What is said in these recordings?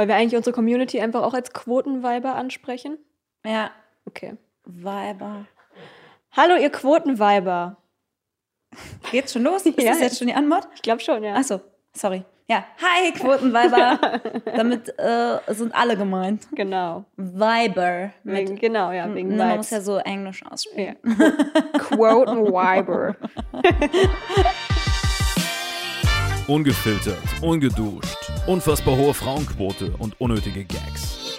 Weil wir eigentlich unsere Community einfach auch als Quotenweiber ansprechen. Ja. Okay. Weiber. Hallo, ihr Quotenweiber. Geht's schon los? Ist Ja. das jetzt schon die Antwort? Ich glaube schon, ja. Achso, sorry. Ja. Hi, Quotenweiber. Damit äh, sind alle gemeint. Genau. Weiber. Wegen, genau, ja, wegen Man Vibes. muss ja so Englisch aussprechen. Ja. Quotenweiber. Ungefiltert, ungeduscht, unfassbar hohe Frauenquote und unnötige Gags.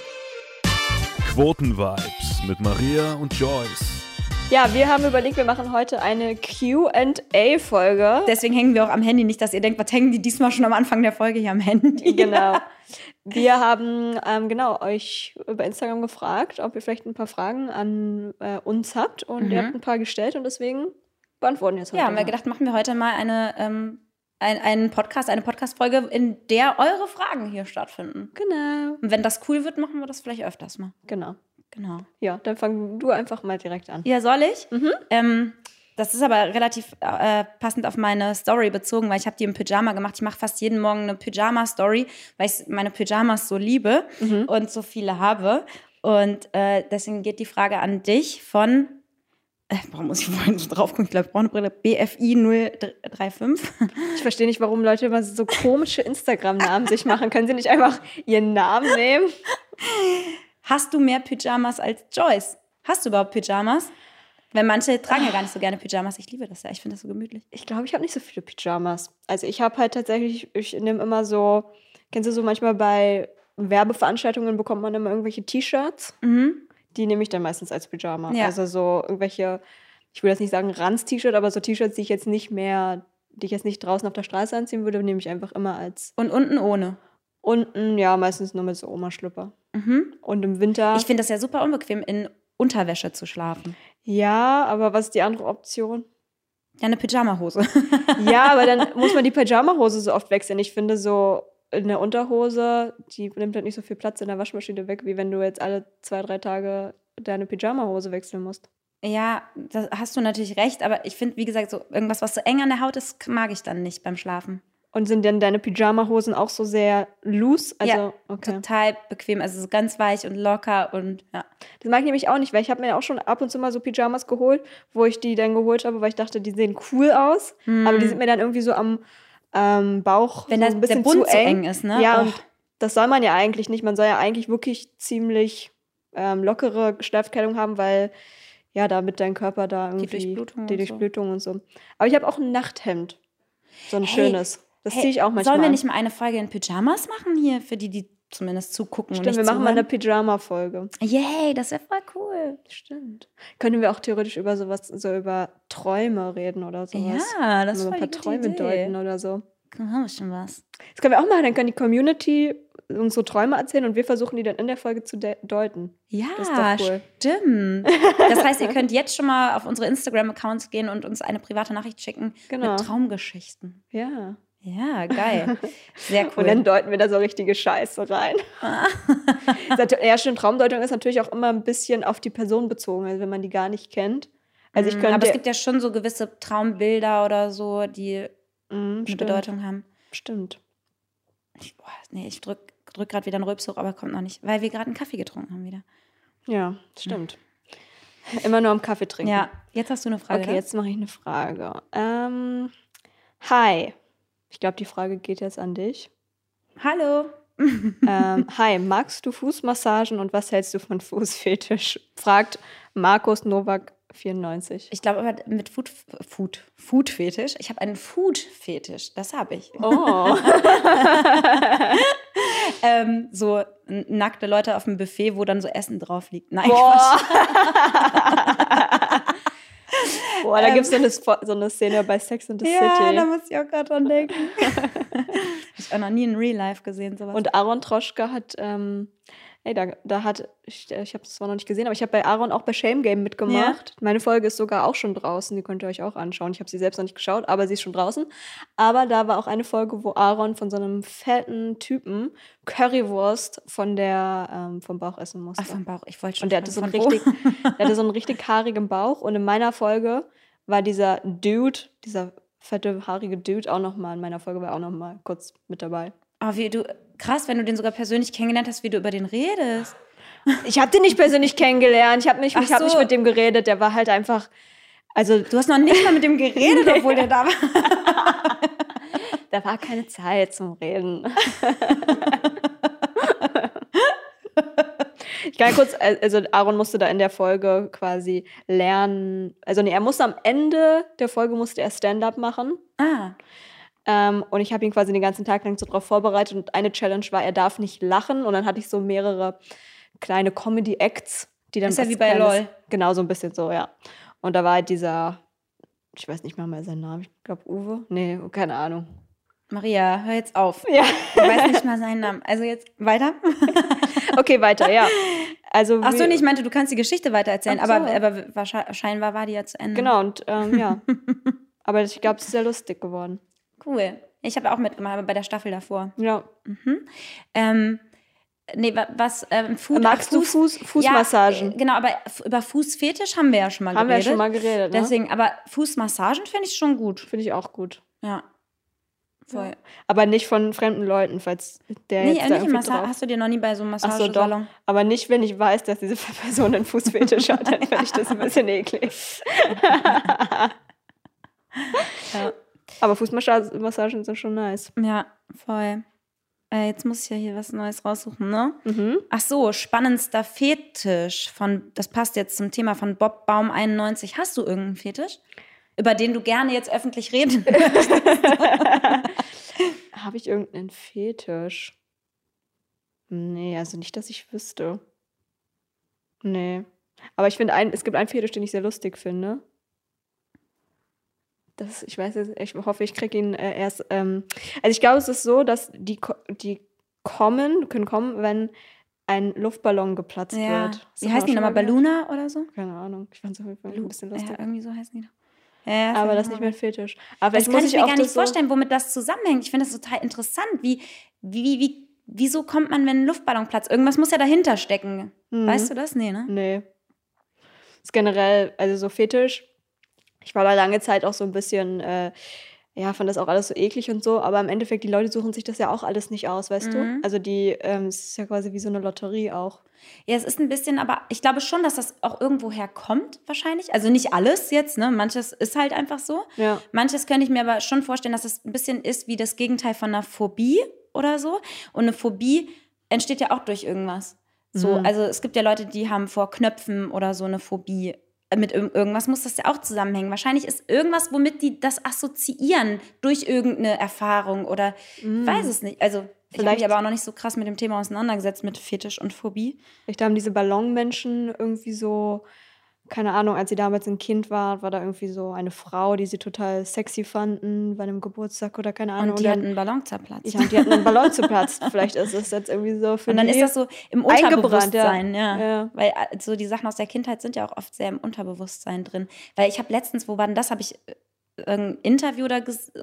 Quotenvibes mit Maria und Joyce. Ja, wir haben überlegt, wir machen heute eine QA-Folge. Deswegen hängen wir auch am Handy. Nicht, dass ihr denkt, was hängen die diesmal schon am Anfang der Folge hier am Handy? Genau. Wir haben ähm, genau euch über Instagram gefragt, ob ihr vielleicht ein paar Fragen an äh, uns habt und ihr habt ein paar gestellt und deswegen beantworten wir jetzt heute. Ja, haben wir gedacht, machen wir heute mal eine, ähm, ein, einen Podcast, eine Podcast-Folge, in der eure Fragen hier stattfinden. Genau. Und wenn das cool wird, machen wir das vielleicht öfters mal. Genau. Genau. Ja, dann fang du einfach mal direkt an. Ja, soll ich? Mhm. Ähm, das ist aber relativ äh, passend auf meine Story bezogen, weil ich habe die im Pyjama gemacht. Ich mache fast jeden Morgen eine Pyjama-Story, weil ich meine Pyjamas so liebe Mhm. und so viele habe. Und äh, deswegen geht die Frage an dich von, äh, warum muss ich vorhin so drauf gucken? Ich glaube, ich brauche eine Brille. BFI 035. Ich verstehe nicht, warum Leute immer so komische Instagram-Namen sich machen. Können sie nicht einfach ihren Namen nehmen? Hast du mehr Pyjamas als Joyce? Hast du überhaupt Pyjamas? Weil manche tragen ja gar nicht so gerne Pyjamas. Ich liebe das ja. Ich finde das so gemütlich. Ich glaube, ich habe nicht so viele Pyjamas. Also ich habe halt tatsächlich, ich nehme immer so, kennst du so manchmal bei Werbeveranstaltungen bekommt man immer irgendwelche T-Shirts. Mhm. Die nehme ich dann meistens als Pyjama. Ja. Also so irgendwelche, ich will jetzt nicht sagen Ranz-T-Shirt, aber so T-Shirts, die ich jetzt nicht mehr, die ich jetzt nicht draußen auf der Straße anziehen würde, nehme ich einfach immer als Und unten ohne. unten, ja, meistens nur mit so Oma-Schlüpper. Mhm. Und im Winter. Ich finde das ja super unbequem, in Unterwäsche zu schlafen. ja, aber was ist die andere Option? Ja, eine Pyjamahose. Ja, aber dann muss man die Pyjama-Hose so oft wechseln. Ich finde so eine Unterhose, die nimmt halt nicht so viel Platz in der Waschmaschine weg, wie wenn du jetzt alle zwei, drei Tage deine Pyjama-Hose wechseln musst. ja, da hast du natürlich recht, aber ich finde, wie gesagt, so irgendwas, was so eng an der Haut ist, mag ich dann nicht beim Schlafen. Und sind denn deine Pyjama-Hosen auch so sehr loose? Also, Ja, okay. Total bequem, also so ganz weich und locker und ja. Das mag ich nämlich auch nicht, weil ich habe mir auch schon ab und zu mal so Pyjamas geholt, wo ich die dann geholt habe, weil ich dachte, die sehen cool aus. Aber die sind mir dann irgendwie so am ähm, Bauch Wenn so das- ein bisschen der Bund zu eng. eng ist, ne? Ja, Oh. und das soll man ja eigentlich nicht. Man soll ja eigentlich wirklich ziemlich ähm, lockere Stoffkleidung haben, weil ja, damit dein Körper da irgendwie Durchblutung die und so. Durchblutung und so. Aber ich habe auch ein Nachthemd. So ein Hey, schönes. Das Hey, ziehe ich auch manchmal. Sollen wir nicht mal eine Folge in Pyjamas machen hier, für die, die zumindest zugucken Stimmt, wir machen mal eine zuhören? Pyjama-Folge. Yay, das wäre voll cool. Stimmt. Können wir auch theoretisch über sowas, so über Träume reden oder sowas. Ja, das ist so ein paar Träume Idee. deuten oder so. Da haben wir schon was. Das können wir auch machen. Dann kann die Community unsere Träume erzählen und wir versuchen die dann in der Folge zu de deuten. Ja, Das ist doch cool. stimmt. Das heißt, ihr könnt jetzt schon mal auf unsere Instagram-Accounts gehen und uns eine private Nachricht schicken Genau. mit Traumgeschichten. Ja. Ja, geil. Sehr Und dann cool. deuten wir da so richtige Scheiße rein. Ja, stimmt. Traumdeutung ist natürlich auch immer ein bisschen auf die Person bezogen, also wenn man die gar nicht kennt. Also ich könnte. Mhm, Aber es gibt ja schon so gewisse Traumbilder oder so, die Mm, eine Bedeutung haben. Stimmt. Ich, boah, nee, ich drück, drück gerade wieder einen Rülps hoch, aber kommt noch nicht, weil wir gerade einen Kaffee getrunken haben wieder. Ja, stimmt. Immer nur am Kaffee trinken. Ja, jetzt hast du eine Frage. Okay, ne? jetzt mache ich eine Frage. Ähm, hi. Ich glaube, die Frage geht jetzt an dich. Hallo. ähm, hi, magst du Fußmassagen und was hältst du von Fußfetisch? Fragt Markus Novak 94. Ich glaube aber mit Food, Food, Food-Fetisch. Ich habe einen Food-Fetisch. Das habe ich. Oh. Ähm, so nackte Leute auf dem Buffet, wo dann so Essen drauf liegt. Nein, Boah. Boah, da gibt es so eine, Spo- so eine Szene bei Sex in the Ja, City. da muss ich auch gerade dran denken. Hab ich auch noch nie in Real Life gesehen, sowas. Und Aaron Troschka hat, ähm, ey, da, da hat, ich, ich habe es zwar noch nicht gesehen, aber ich habe bei Aaron auch bei Shame Game mitgemacht. Meine Folge ist sogar auch schon draußen, die könnt ihr euch auch anschauen. Ich habe sie selbst noch nicht geschaut, aber sie ist schon draußen. Aber da war auch eine Folge, wo Aaron von so einem fetten Typen Currywurst von der, ähm, vom Bauch essen musste. Ach, vom Bauch. Ich wollte schon Und der hatte, so einen richtig, der hatte so einen richtig haarigen Bauch. Und in meiner Folge war dieser Dude, dieser fette, haarige Dude auch noch mal, in meiner Folge war er auch noch mal kurz mit dabei. Oh, wie du, krass, wenn du den sogar persönlich kennengelernt hast, wie du über den redest. Ich habe den nicht persönlich kennengelernt. Ich habe nicht, ich hab nicht so. mit dem geredet. Der war halt einfach. Also, Du hast noch nicht mal mit dem geredet, obwohl der da war. da war keine Zeit zum Reden. ich kann kurz, also Aaron musste da in der Folge quasi lernen. Also, nee, er musste am Ende der Folge musste er Stand-up machen. Ah, Ähm, und ich habe ihn quasi den ganzen Tag lang so drauf vorbereitet. Und eine Challenge war, er darf nicht lachen. Und dann hatte ich so mehrere kleine Comedy-Acts, die dann. Ist ja wie bei LOL. Genau, so ein bisschen so, ja. Und da war halt dieser, ich weiß nicht mal mehr seinen Namen, ich glaube Uwe. Nee, keine Ahnung. Maria, hör jetzt auf. Ja. Ich weiß nicht mal seinen Namen. Also jetzt weiter. Okay, weiter, ja. Also, Ach so, nee, ich meinte, du kannst die Geschichte weitererzählen, so. aber, aber scheinbar war die ja zu Ende. Genau, und ähm, ja. Aber ich glaube, es ist sehr lustig geworden. Cool. Ich habe auch mitgemacht, aber bei der Staffel davor. Ja. Ähm, nee, wa- was, ähm, Food, Magst du Fuß, Fußmassagen? Ja, äh, genau, aber über Fußfetisch haben wir ja schon mal Haben wir ja geredet. schon mal geredet, ne? Deswegen, aber Fußmassagen finde ich schon gut. Finde ich auch gut. Ja. Voll. Aber nicht von fremden Leuten, falls der Nee, jetzt da im irgendwie drauf... hast du dir noch nie bei so einem Ach so. Massagesalon. Aber nicht, wenn ich weiß, dass diese Person einen Fußfetisch hat, dann finde ich das ein bisschen eklig. Ja. Aber Fußmassagen sind schon nice. ja, voll. Äh, jetzt muss ich ja hier was Neues raussuchen, ne? Mhm. Ach so, spannendster Fetisch von, das passt jetzt zum Thema von Bob Baum 91. Hast du irgendeinen Fetisch? Über den du gerne jetzt öffentlich reden? Habe ich irgendeinen Fetisch? Nee, also nicht, dass ich wüsste. Nee. Aber ich finde, es gibt einen Fetisch, den ich sehr lustig finde. Das, ich weiß jetzt, ich hoffe, ich kriege ihn äh, erst. Ähm, also ich glaube, es ist so, dass die, die kommen, können kommen, wenn ein Luftballon geplatzt ja. wird. Das Wie heißen die nochmal? Balluna oder so? Keine Ahnung. Ich fand es auf jeden Fall ein bisschen lustig. Ja, irgendwie so heißen die doch. Ja, Aber das ist nicht mein Fetisch. Aber Das kann muss ich mir gar das nicht so, vorstellen, womit das zusammenhängt. Ich finde das total interessant. Wie, wie, wie, wieso kommt man, wenn ein Luftballon platzt? Irgendwas muss ja dahinter stecken. Mhm. Weißt du das? Nee, ne? Nee. Ist generell, also so Fetisch. Ich war da lange Zeit auch so ein bisschen, äh, ja, fand das auch alles so eklig und so, aber im Endeffekt, die Leute suchen sich das ja auch alles nicht aus, weißt Mhm. du? Also die, ähm, es ist ja quasi wie so eine Lotterie auch. Ja, es ist ein bisschen, aber ich glaube schon, dass das auch irgendwo herkommt, wahrscheinlich. Also nicht alles jetzt, ne? Manches ist halt einfach so. Ja. Manches könnte ich mir aber schon vorstellen, dass es ein bisschen ist wie das Gegenteil von einer Phobie oder so. Und eine Phobie entsteht ja auch durch irgendwas. So, Mhm. also es gibt ja Leute, die haben vor Knöpfen oder so eine Phobie. Mit irg- irgendwas muss das ja auch zusammenhängen. Wahrscheinlich ist irgendwas, womit die das assoziieren durch irgendeine Erfahrung oder weiß es nicht. Also ich habe mich Vielleicht- aber auch noch nicht so krass mit dem Thema auseinandergesetzt mit Fetisch und Phobie. Vielleicht haben diese Ballonmenschen irgendwie so, keine Ahnung, als sie damals ein Kind war, war da irgendwie so eine Frau, die sie total sexy fanden bei einem Geburtstag oder keine Ahnung. Und die hatten einen Ballon zerplatzt. ja, und die hatten einen Ballon zerplatzt. Vielleicht ist es jetzt irgendwie so für Und dann ist das so im eingebrannt, ja. Unterbewusstsein, ja. Ja. Weil äh, so die Sachen aus der Kindheit sind ja auch oft sehr im Unterbewusstsein drin. Weil ich habe letztens, wo war denn das, habe ich äh, irgendein Interview da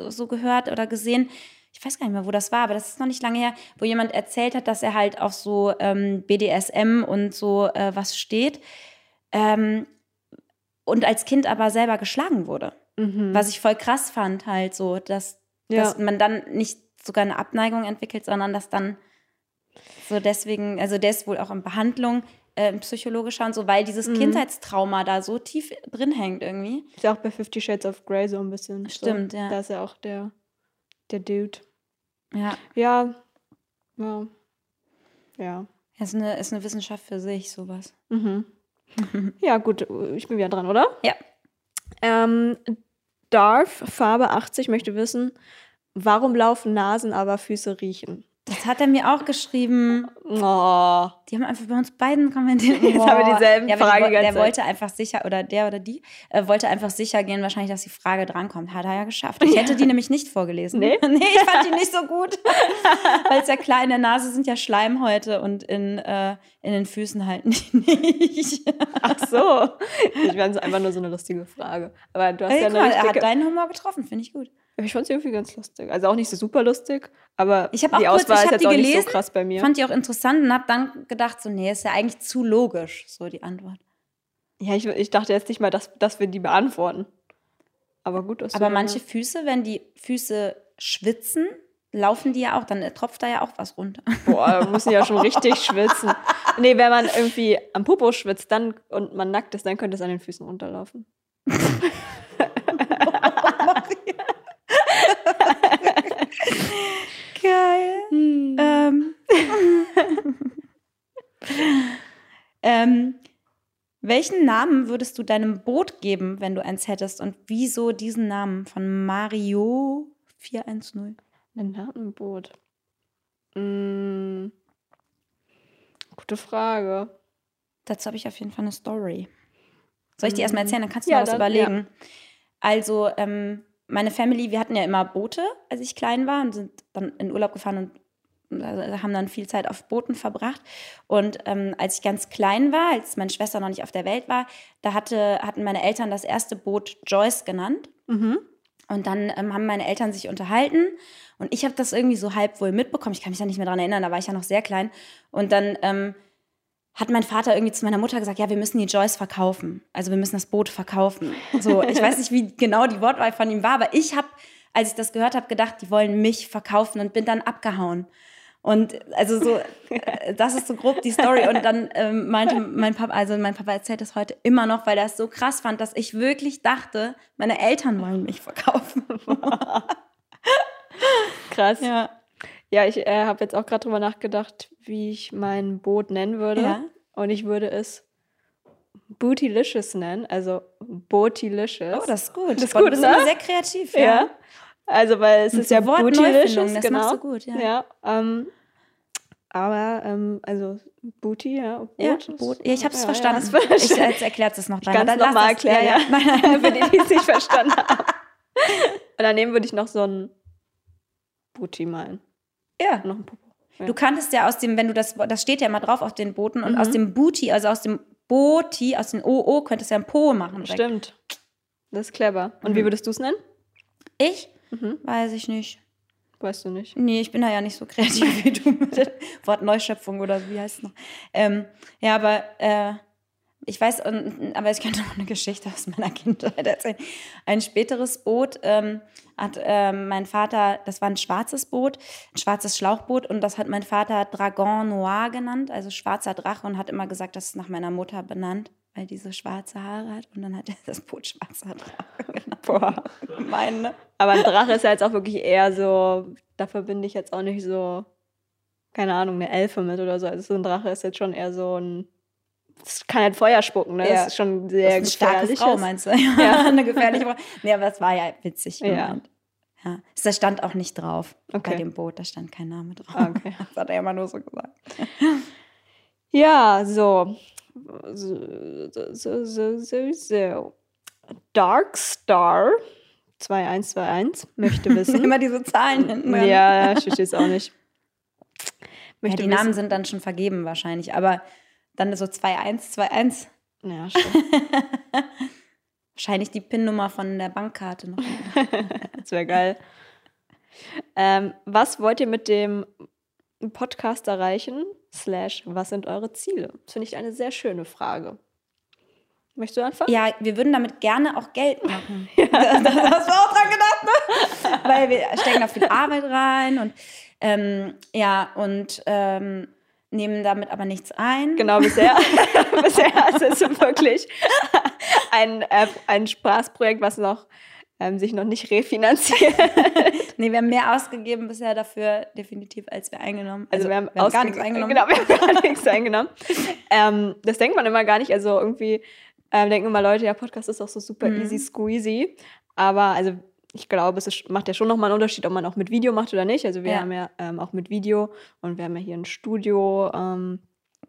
so gehört oder gesehen. Ich weiß gar nicht mehr, wo das war, aber das ist noch nicht lange her, wo jemand erzählt hat, dass er halt auf so ähm, BDSM und so äh, was steht. Ähm, und als Kind aber selber geschlagen wurde. Mhm. Was ich voll krass fand, halt so, dass, Ja. dass man dann nicht sogar eine Abneigung entwickelt, sondern dass dann so deswegen, also der ist wohl auch in Behandlung, äh, psychologischer und so, weil dieses Mhm. Kindheitstrauma da so tief drin hängt irgendwie. Ist ja auch bei Fifty Shades of Grey so ein bisschen. Stimmt, so. ja. Da ist ja auch der, der Dude. Ja, Ja. Ja. Ja. ist eine, ist eine Wissenschaft für sich, sowas. Mhm. ja, gut, ich bin wieder dran, oder? Ja. Ähm, Darf, Farbe 80, möchte wissen, warum laufen Nasen, aber Füße riechen? Das hat er mir auch geschrieben. Oh. Die haben einfach bei uns beiden kommentiert. Jetzt haben wir dieselben ja, Fragen die, die Der Zeit. wollte einfach sicher, oder der oder die, äh, wollte einfach sicher gehen, wahrscheinlich, dass die Frage drankommt. Hat er ja geschafft. Ich hätte die nämlich nicht vorgelesen. Nee? nee, ich fand die nicht so gut. Weil es ja klar, in der Nase sind ja Schleimhäute und in, äh, in den Füßen halt nicht. Ach so. Ich fand es einfach nur so eine lustige Frage. Aber du hast Hey, ja eine mal, er hat richtige... deinen Humor getroffen, finde ich gut. Ich fand es irgendwie ganz lustig. Also auch nicht so super lustig, aber Ich die kurz, Auswahl ich ist jetzt die auch gelesen, nicht so krass bei mir. fand die auch interessant und habe dann gedacht, so, nee, ist ja eigentlich zu logisch, so die Antwort. Ja, ich, ich dachte jetzt nicht mal, dass, dass wir die beantworten. Aber gut, dass du Aber manche Füße, wenn die Füße schwitzen, laufen die ja auch, dann tropft da ja auch was runter. Boah, da müssen ja schon richtig schwitzen. Nee, wenn man irgendwie am Popo schwitzt dann, und man nackt ist, dann könnte es an den Füßen runterlaufen. Geil. Hm. Ähm. ähm, welchen Namen würdest du deinem Boot geben, wenn du eins hättest? Und wieso diesen Namen von Mario 410? Ein Namenboot. Mm, gute Frage. Dazu habe ich auf jeden Fall eine Story. Soll ich die erstmal erzählen? Dann kannst du Ja, mal was dann- überlegen. Also, ähm, meine Family, wir hatten ja immer Boote, als ich klein war und sind dann in Urlaub gefahren und äh, haben dann viel Zeit auf Booten verbracht. Und ähm, als ich ganz klein war, als meine Schwester noch nicht auf der Welt war, da hatte, hatten meine Eltern das erste Boot Joyce genannt. Mhm. Und dann ähm, haben meine Eltern sich unterhalten und ich habe das irgendwie so halb wohl mitbekommen. Ich kann mich da nicht mehr dran erinnern, da war ich ja noch sehr klein. Und dann ähm, hat mein Vater irgendwie zu meiner Mutter gesagt, ja, wir müssen die Joyce verkaufen. Also wir müssen das Boot verkaufen. So, ich weiß nicht, wie genau die Wortwahl von ihm war, aber ich habe, als ich das gehört habe, gedacht, die wollen mich verkaufen und bin dann abgehauen. Und also so, äh, das ist so grob die Story. Und dann ähm, meinte mein Papa, also mein Papa erzählt das heute immer noch, weil er es so krass fand, dass ich wirklich dachte, meine Eltern wollen mich verkaufen. Krass. Ja. Ja, ich äh, habe jetzt auch gerade drüber nachgedacht, wie ich mein Boot nennen würde. Ja. Und ich würde es Bootylicious nennen, also Bootylicious. Oh, das ist gut. Das ist gut, ne? immer sehr kreativ, ja. ja. Also, weil es Und ist so ja Bootylicious, das genau. machst du gut, ja. Ja, ähm, aber, ähm, also Booty, ja. Boot. Ja, Boot. Ja, ich habe es ja, verstanden. Ja, ich jetzt erklärt es noch lass nochmal das- erklären, ja. Nein. Für die, die es nicht verstanden haben. Und daneben würde ich noch so ein Booty malen. Ja. Noch ein Popo. Ja. Du kanntest ja aus dem, wenn du das, das steht ja immer drauf auf den Booten, und Mhm. aus dem Booty, also aus dem Boti, aus dem OO, könntest du ja ein Po machen. direkt. Stimmt. Das ist clever. Und wie Mhm. würdest du es nennen? Ich? Mhm. Weiß ich nicht. Weißt du nicht. Nee, ich bin da ja nicht so kreativ wie du mit Wort Neuschöpfung oder wie heißt es noch. Ähm, ja, aber äh, ich weiß, aber ich könnte noch eine Geschichte aus meiner Kindheit erzählen. Ein späteres Boot ähm, hat ähm, mein Vater, das war ein schwarzes Boot, ein schwarzes Schlauchboot und das hat mein Vater Dragon Noir genannt, also schwarzer Drache und hat immer gesagt, das ist nach meiner Mutter benannt, weil die so schwarze Haare hat und dann hat er das Boot schwarzer Drache genannt. Boah. Gemein, ne? Aber ein Drache ist ja jetzt auch wirklich eher so, da verbinde ich jetzt auch nicht so, keine Ahnung, eine Elfe mit oder so. Also so ein Drache ist jetzt schon eher so ein, das kann halt Feuer spucken, ne? Ja. Das ist schon Das sehr ist eine starke gefährlich. Frau, meinst du? Ja. eine gefährliche Frau. Nee, aber es war ja witzig Ja. gemeint. Ja. Da stand auch nicht drauf bei Okay. dem Boot, da stand kein Name drauf. Ah, okay. Das hat er immer nur so gesagt. Ja, so. So, so, so, so, so. Dark Star 2121 möchte wissen. Immer diese Zahlen hinten dran. ja, ich verstehe es auch nicht. ja, die Namen sind dann schon vergeben wahrscheinlich, aber dann so 2-1, 2-1. Ja, stimmt. Wahrscheinlich die PIN-Nummer von der Bankkarte noch. Das wäre geil. Ähm, was wollt ihr mit dem Podcast erreichen? Slash, was sind eure Ziele? Das finde ich eine sehr schöne Frage. Möchtest du anfangen? Ja, wir würden damit gerne auch Geld machen. Da, da hast du auch dran gedacht, ne? Weil wir stecken da viel Arbeit rein und ähm, ja, und ähm, nehmen damit aber nichts ein. Genau, bisher, bisher ist es wirklich ein, äh, ein Spaßprojekt, was noch ähm, sich noch nicht refinanziert. Nee, wir haben mehr ausgegeben bisher dafür, definitiv, als wir eingenommen Also, wir haben, gar ausge- nichts eingenommen. Genau, wir haben gar nichts eingenommen. Ähm, das denkt man immer gar nicht. Also irgendwie ähm, denken immer Leute, ja, Podcast ist doch so super Mhm. easy squeezy. Aber also ich glaube, es ist, macht ja schon nochmal einen Unterschied, ob man auch mit Video macht oder nicht. Also wir Ja. haben ja ähm, auch mit Video und wir haben ja hier ein Studio. Ähm,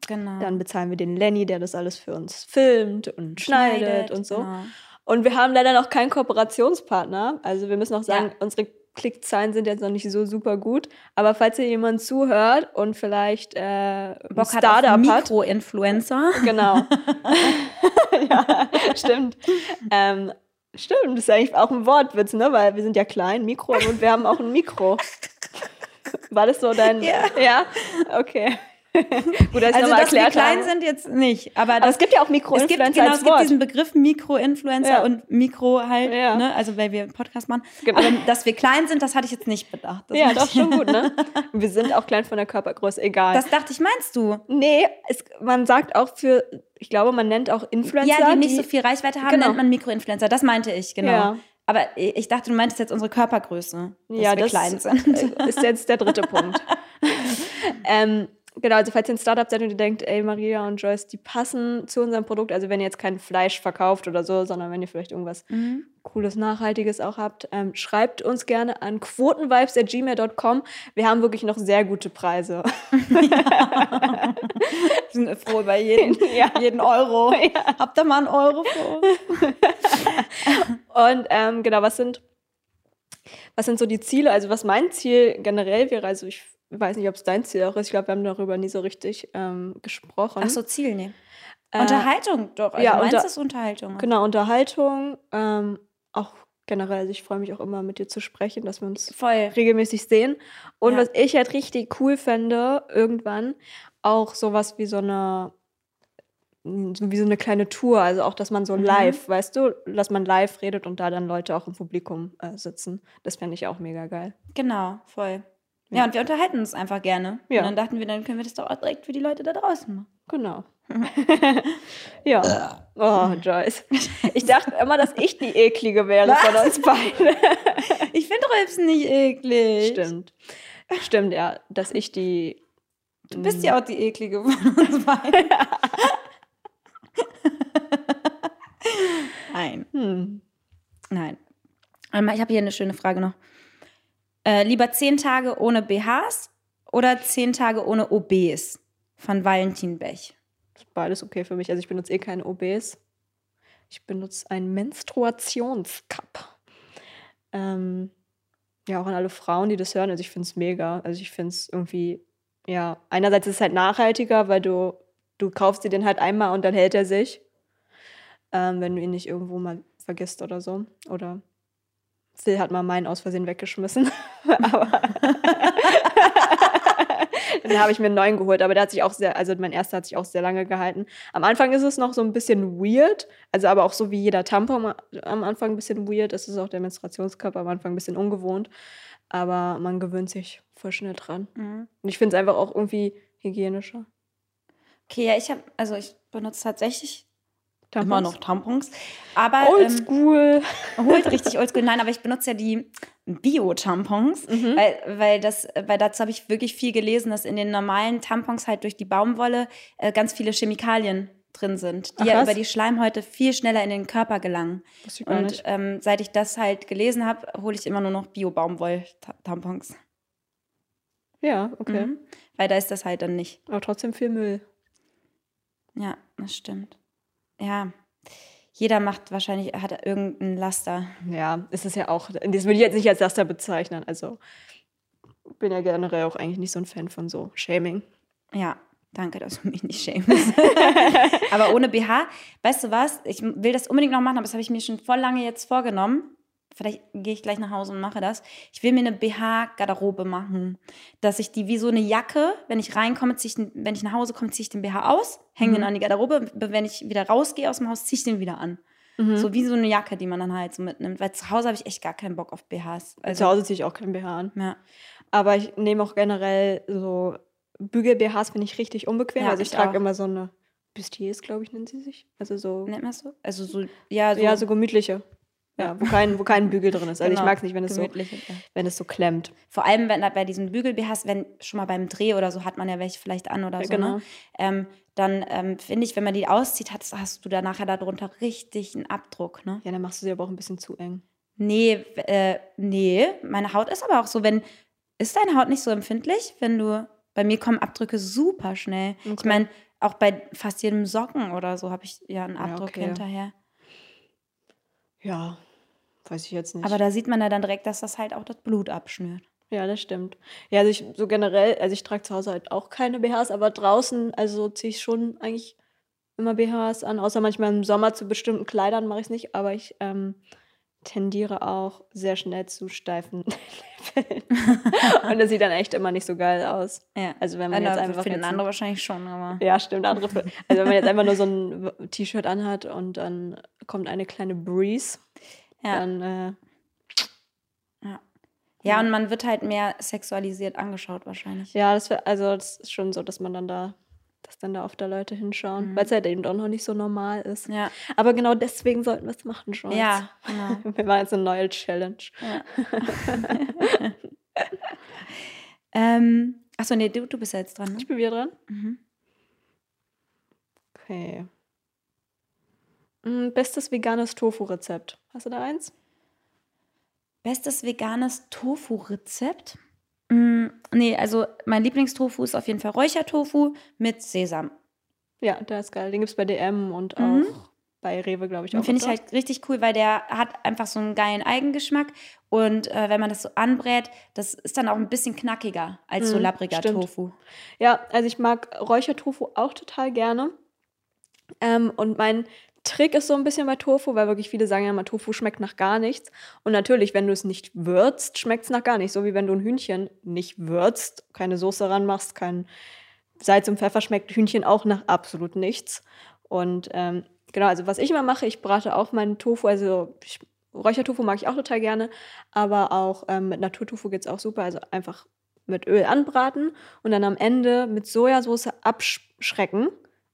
Genau. dann bezahlen wir den Lenny, der das alles für uns filmt und schneidet, und so. Genau. Und wir haben leider noch keinen Kooperationspartner. Also wir müssen auch sagen, Ja. unsere Klickzahlen sind jetzt noch nicht so super gut. Aber falls hier jemand zuhört und vielleicht äh, Bock Startup hat, Mikroinfluencer. genau. ja, stimmt. Ähm, stimmt, das ist eigentlich auch ein Wortwitz, ne? Weil wir sind ja klein, Mikro und wir haben auch ein Mikro. War das so dein? Ja. Ja? Okay. Gut, dass Also, dass wir klein habe. sind jetzt nicht. Aber, Aber das, es gibt ja auch es gibt, Mikroinfluencer genau, es gibt diesen Begriff Mikroinfluencer Ja. und Mikro halt, Ja. ne? also weil wir einen Podcast machen. Genau. Aber dass wir klein sind, das hatte ich jetzt nicht bedacht. Das, ja, doch schon gut, ne? Wir sind auch klein von der Körpergröße, egal. das dachte ich, meinst du? nee, es, man sagt auch für, ich glaube, man nennt auch Influencer. ja, die nicht so viel Reichweite haben, Genau. nennt man Mikroinfluencer. Das meinte ich, genau. Ja. Aber ich dachte, du meintest jetzt unsere Körpergröße, dass ja, wir das klein sind. ist jetzt der dritte Punkt. ähm, genau, also falls ihr ein Startup seid und ihr denkt, ey, Maria und Joyce, die passen zu unserem Produkt, also wenn ihr jetzt kein Fleisch verkauft oder so, sondern wenn ihr vielleicht irgendwas Mhm. Cooles, Nachhaltiges auch habt, ähm, schreibt uns gerne an quotenvibes.gmail.com. Wir haben wirklich noch sehr gute Preise. Wir sind froh über jeden, Ja. jeden Euro. Habt ihr mal einen Euro für uns? Und ähm, genau, was sind, was sind so die Ziele? Also was mein Ziel generell wäre, also ich weiß nicht, ob es dein Ziel auch ist, ich glaube, wir haben darüber nie so richtig ähm, gesprochen. Ach so, Ziel, nee. Äh, Unterhaltung, doch. Also ja, meins unter- ist Unterhaltung. Genau, Unterhaltung, ähm, auch generell, also ich freue mich auch immer mit dir zu sprechen, dass wir uns Voll. regelmäßig sehen. Und Ja. was ich halt richtig cool fände, irgendwann, auch sowas wie so eine wie so eine kleine Tour, also auch, dass man so Mhm. live, weißt du, dass man live redet und da dann Leute auch im Publikum äh, sitzen. Das fände ich auch mega geil. Genau, voll. Ja. Und wir unterhalten uns einfach gerne. Ja. Und dann dachten wir, dann können wir das doch auch direkt für die Leute da draußen machen. Genau. ja. Oh, Joyce. Ich dachte immer, dass ich die eklige wäre von uns beiden. Ich finde Rülpsen nicht eklig. Stimmt. Stimmt, ja, dass ich die. Du bist ja auch die eklige von uns beiden. Nein, Hm. nein. Ich habe hier eine schöne Frage noch. Äh, lieber zehn Tage ohne BHs oder zehn Tage ohne OBs? Von Valentin Bech. Beides okay für mich. Also ich benutze eh keine OBs. Ich benutze einen Menstruationscup. Ähm, ja, auch an alle Frauen, die das hören. Also ich finde es mega. Also ich finde es irgendwie, ja, einerseits ist es halt nachhaltiger, weil du, du kaufst dir den halt einmal und dann hält er sich. Ähm, wenn du ihn nicht irgendwo mal vergisst oder so. Oder Phil hat mal meinen aus Versehen weggeschmissen. Aber dann habe ich mir einen neuen geholt. Aber der hat sich auch sehr, also mein erster hat sich auch sehr lange gehalten. Am Anfang ist es noch so ein bisschen weird. Also aber auch so wie jeder Tampon am Anfang ein bisschen weird. Das ist auch der Menstruationskörper am Anfang ein bisschen ungewohnt. Aber man gewöhnt sich voll schnell dran. Mhm. Und ich finde es einfach auch irgendwie hygienischer. Okay, ja, ich habe, also ich benutze tatsächlich Tampons? immer noch Tampons. Aber ähm, Oldschool. holt richtig oldschool. Nein, aber ich benutze ja die Bio-Tampons, Mhm. weil, weil, das, weil dazu habe ich wirklich viel gelesen, dass in den normalen Tampons halt durch die Baumwolle äh, ganz viele Chemikalien drin sind, die Ach, ja über die Schleimhäute viel schneller in den Körper gelangen. Und ähm, seit ich das halt gelesen habe, hole ich immer nur noch Bio-Baumwoll-Tampons. Ja, okay. Mhm. Weil da ist das halt dann nicht. Aber trotzdem viel Müll. Ja, das stimmt. Ja. Jeder macht wahrscheinlich, hat irgendein Laster. Ja, ist es ja auch. Das will ich jetzt nicht als Laster bezeichnen. Also bin ja generell auch eigentlich nicht so ein Fan von so Shaming. Ja, danke, dass du mich nicht schämst. aber ohne BH, weißt du was? Ich will das unbedingt noch machen, aber das habe ich mir schon voll lange jetzt vorgenommen. Vielleicht gehe ich gleich nach Hause und mache das. Ich will mir eine BH-Garderobe machen. Dass ich die wie so eine Jacke, wenn ich reinkomme, ziehe ich, den- wenn ich nach Hause komme, ziehe ich den BH aus, hänge den an die Garderobe. Wenn ich wieder rausgehe aus dem Haus, ziehe ich den wieder an. So wie so eine Jacke, die man dann halt so mitnimmt. Weil zu Hause habe ich echt gar keinen Bock auf BHs. Zu Also, Hause ziehe ich auch kein BH an. ja. Aber ich nehme auch generell so Bügel-BHs, finde ich richtig unbequem. Ja, also ich, ich trage auch. immer so eine Bustiers, glaube ich, nennen sie sich. Also so, Nennt man so? Also so, ja, so, ja, so gemütliche. Ja, wo kein, wo kein Bügel drin ist. Also Genau, ich mag es nicht, wenn es so, ja. wenn es so klemmt. Vor allem wenn, bei diesen Bügel-BHs, wenn schon mal beim Dreh oder so hat man ja welche vielleicht an oder Ja, so, genau. ne? ähm, dann ähm, finde ich, wenn man die auszieht, hast, hast du da nachher darunter richtig einen Abdruck, ne? Ja, dann machst du sie aber auch ein bisschen zu eng. Nee, äh, nee, meine Haut ist aber auch so, wenn, ist deine Haut nicht so empfindlich, wenn du, bei mir kommen Abdrücke super schnell. Ich Okay. meine, auch bei fast jedem Socken oder so habe ich ja einen Ja, Abdruck okay. hinterher. Ja, weiß ich jetzt nicht. Aber da sieht man ja dann direkt, dass das halt auch das Blut abschnürt. Ja, das stimmt. Ja, also ich so generell, also ich trage zu Hause halt auch keine BHs, aber draußen, also ziehe ich schon eigentlich immer BHs an, außer manchmal im Sommer zu bestimmten Kleidern mache ich es nicht, aber ich ähm, tendiere auch sehr schnell zu steifen Nippeln. Und das sieht dann echt immer nicht so geil aus. Ja. Also wenn man Äh, jetzt einfach für den jetzt anderen wahrscheinlich schon, aber. Ja, stimmt. Andere, also wenn man jetzt einfach nur so ein T-Shirt anhat und dann kommt eine kleine Breeze, Ja. dann äh, Ja, und man wird halt mehr sexualisiert angeschaut wahrscheinlich. ja, das wär, also das ist schon so, dass man dann da, dass dann da oft da Leute hinschauen, weil es halt eben doch noch nicht so normal ist. Mhm. Ja. Aber genau deswegen sollten wir es machen, schon. Ja, genau. Wir machen jetzt eine neue Challenge. ähm, achso, nee, du, du bist ja jetzt dran, ne? Ich bin wieder dran. Mhm. Okay. Mm, Bestes veganes Tofu-Rezept. Hast du da eins? Bestes veganes Tofu-Rezept? Mm, nee, also mein Lieblingstofu ist auf jeden Fall Räuchertofu mit Sesam. Ja, der ist geil. Den gibt es bei DM und auch Mhm. bei Rewe, glaube ich, auch. Den finde ich halt richtig cool, weil der hat einfach so einen geilen Eigengeschmack. Und äh, wenn man das so anbrät, das ist dann auch ein bisschen knackiger als so Mhm, labbriger stimmt. Tofu. Ja, also ich mag Räuchertofu auch total gerne. Ähm, und mein Trick ist so ein bisschen bei Tofu, weil wirklich viele sagen ja immer, Tofu schmeckt nach gar nichts. Und natürlich, wenn du es nicht würzt, schmeckt es nach gar nichts. So wie wenn du ein Hühnchen nicht würzt, keine Soße ranmachst, kein Salz und Pfeffer, schmeckt Hühnchen auch nach absolut nichts. Und ähm, genau, also was ich immer mache, ich brate auch meinen Tofu, also ich, Räuchertofu mag ich auch total gerne, aber auch ähm, mit Naturtofu geht es auch super. Also einfach mit Öl anbraten und dann am Ende mit Sojasauce abschrecken.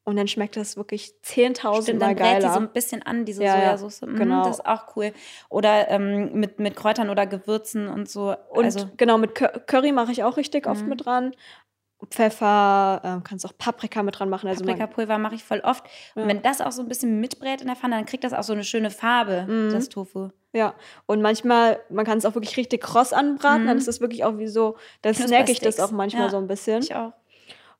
Und dann schmeckt das wirklich 10.000 Stimmt, Mal dann brät die geiler. so ein bisschen an, diese Ja, ja, Sojasauce. Mhm, genau. Das ist auch cool. Oder ähm, mit, mit Kräutern oder Gewürzen und so. Und also, genau, mit Cur- Curry mache ich auch richtig oft Mhm. mit dran. Pfeffer, ähm, kannst auch Paprika mit dran machen. Also Paprikapulver mache ich voll oft. Und Ja. wenn das auch so ein bisschen mitbrät in der Pfanne, dann kriegt das auch so eine schöne Farbe, Mhm. das Tofu. Ja, und manchmal, man kann es auch wirklich richtig kross anbraten, Mhm. dann ist es wirklich auch wie so, dann snack ich das auch manchmal Ja, so ein bisschen. Ich auch.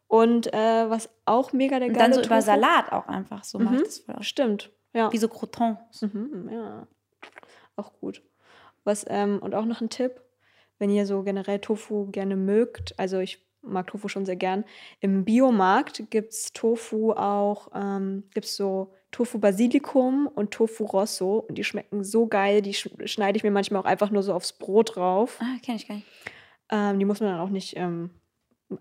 Und äh, was auch mega der Und geile dann so über Tofu- Salat auch einfach. So Mhm. das voll oft. Stimmt, ja. Wie so Croutons. Mhm, ja, auch gut. Was, ähm, und auch noch ein Tipp, wenn ihr so generell Tofu gerne mögt, also ich mag Tofu schon sehr gern, im Biomarkt gibt es Tofu auch, ähm, gibt es so Tofu Basilikum und Tofu Rosso und die schmecken so geil, die sch schneide ich mir manchmal auch einfach nur so aufs Brot drauf. Ah, kenne ich gar nicht. Ähm, die muss man dann auch nicht ähm,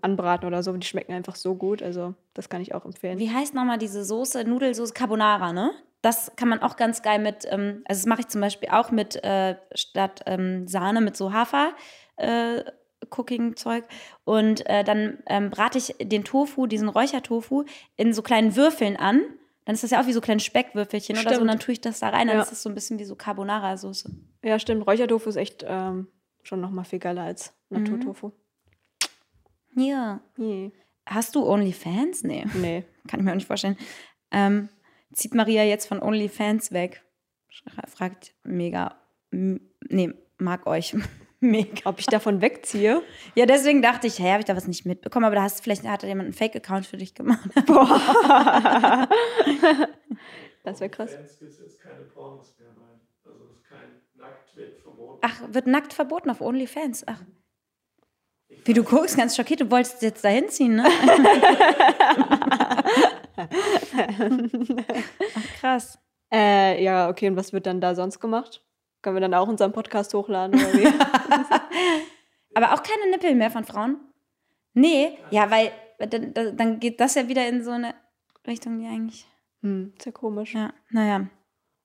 anbraten oder so, die schmecken einfach so gut, also das kann ich auch empfehlen. Wie heißt nochmal diese Soße, Nudelsoße Carbonara, ne? Das kann man auch ganz geil mit, ähm, also das mache ich zum Beispiel auch mit, äh, statt ähm, Sahne mit so Hafer. Äh, Cooking-Zeug. Und äh, dann ähm, brate ich den Tofu, diesen Räuchertofu, in so kleinen Würfeln an. Dann ist das ja auch wie so kleine Speckwürfelchen oder so. Und Stimmt. dann tue ich das da rein. Dann Ja. ist das so ein bisschen wie so Carbonara-Soße. Ja, stimmt, Räuchertofu ist echt ähm, schon nochmal viel geiler als Mhm. Ja. Nee. Hast du OnlyFans? Nee. nee. Kann ich mir auch nicht vorstellen. Ähm, zieht Maria jetzt von OnlyFans weg? Fragt mega. Nee, mag euch. mega. Ob ich davon wegziehe? Ja, deswegen dachte ich, hey, habe ich da was nicht mitbekommen, aber da hast vielleicht hat da jemand einen Fake-Account für dich gemacht. Das wäre krass. Fans gibt es jetzt keine Pornos mehr, nein. Also es ist kein Nacktbild verboten. Ach, wird nackt verboten auf OnlyFans. Ach. Wie du guckst, ganz schockiert, du wolltest jetzt da hinziehen, ne? Ach, krass. Äh, ja, okay, und was wird dann da sonst gemacht? Können wir dann auch unseren Podcast hochladen oder wie? Aber auch keine Nippel mehr von Frauen? Nee, ja, weil dann, dann- geht das ja wieder in so eine Richtung, die eigentlich. hm, sehr komisch. Ja, naja.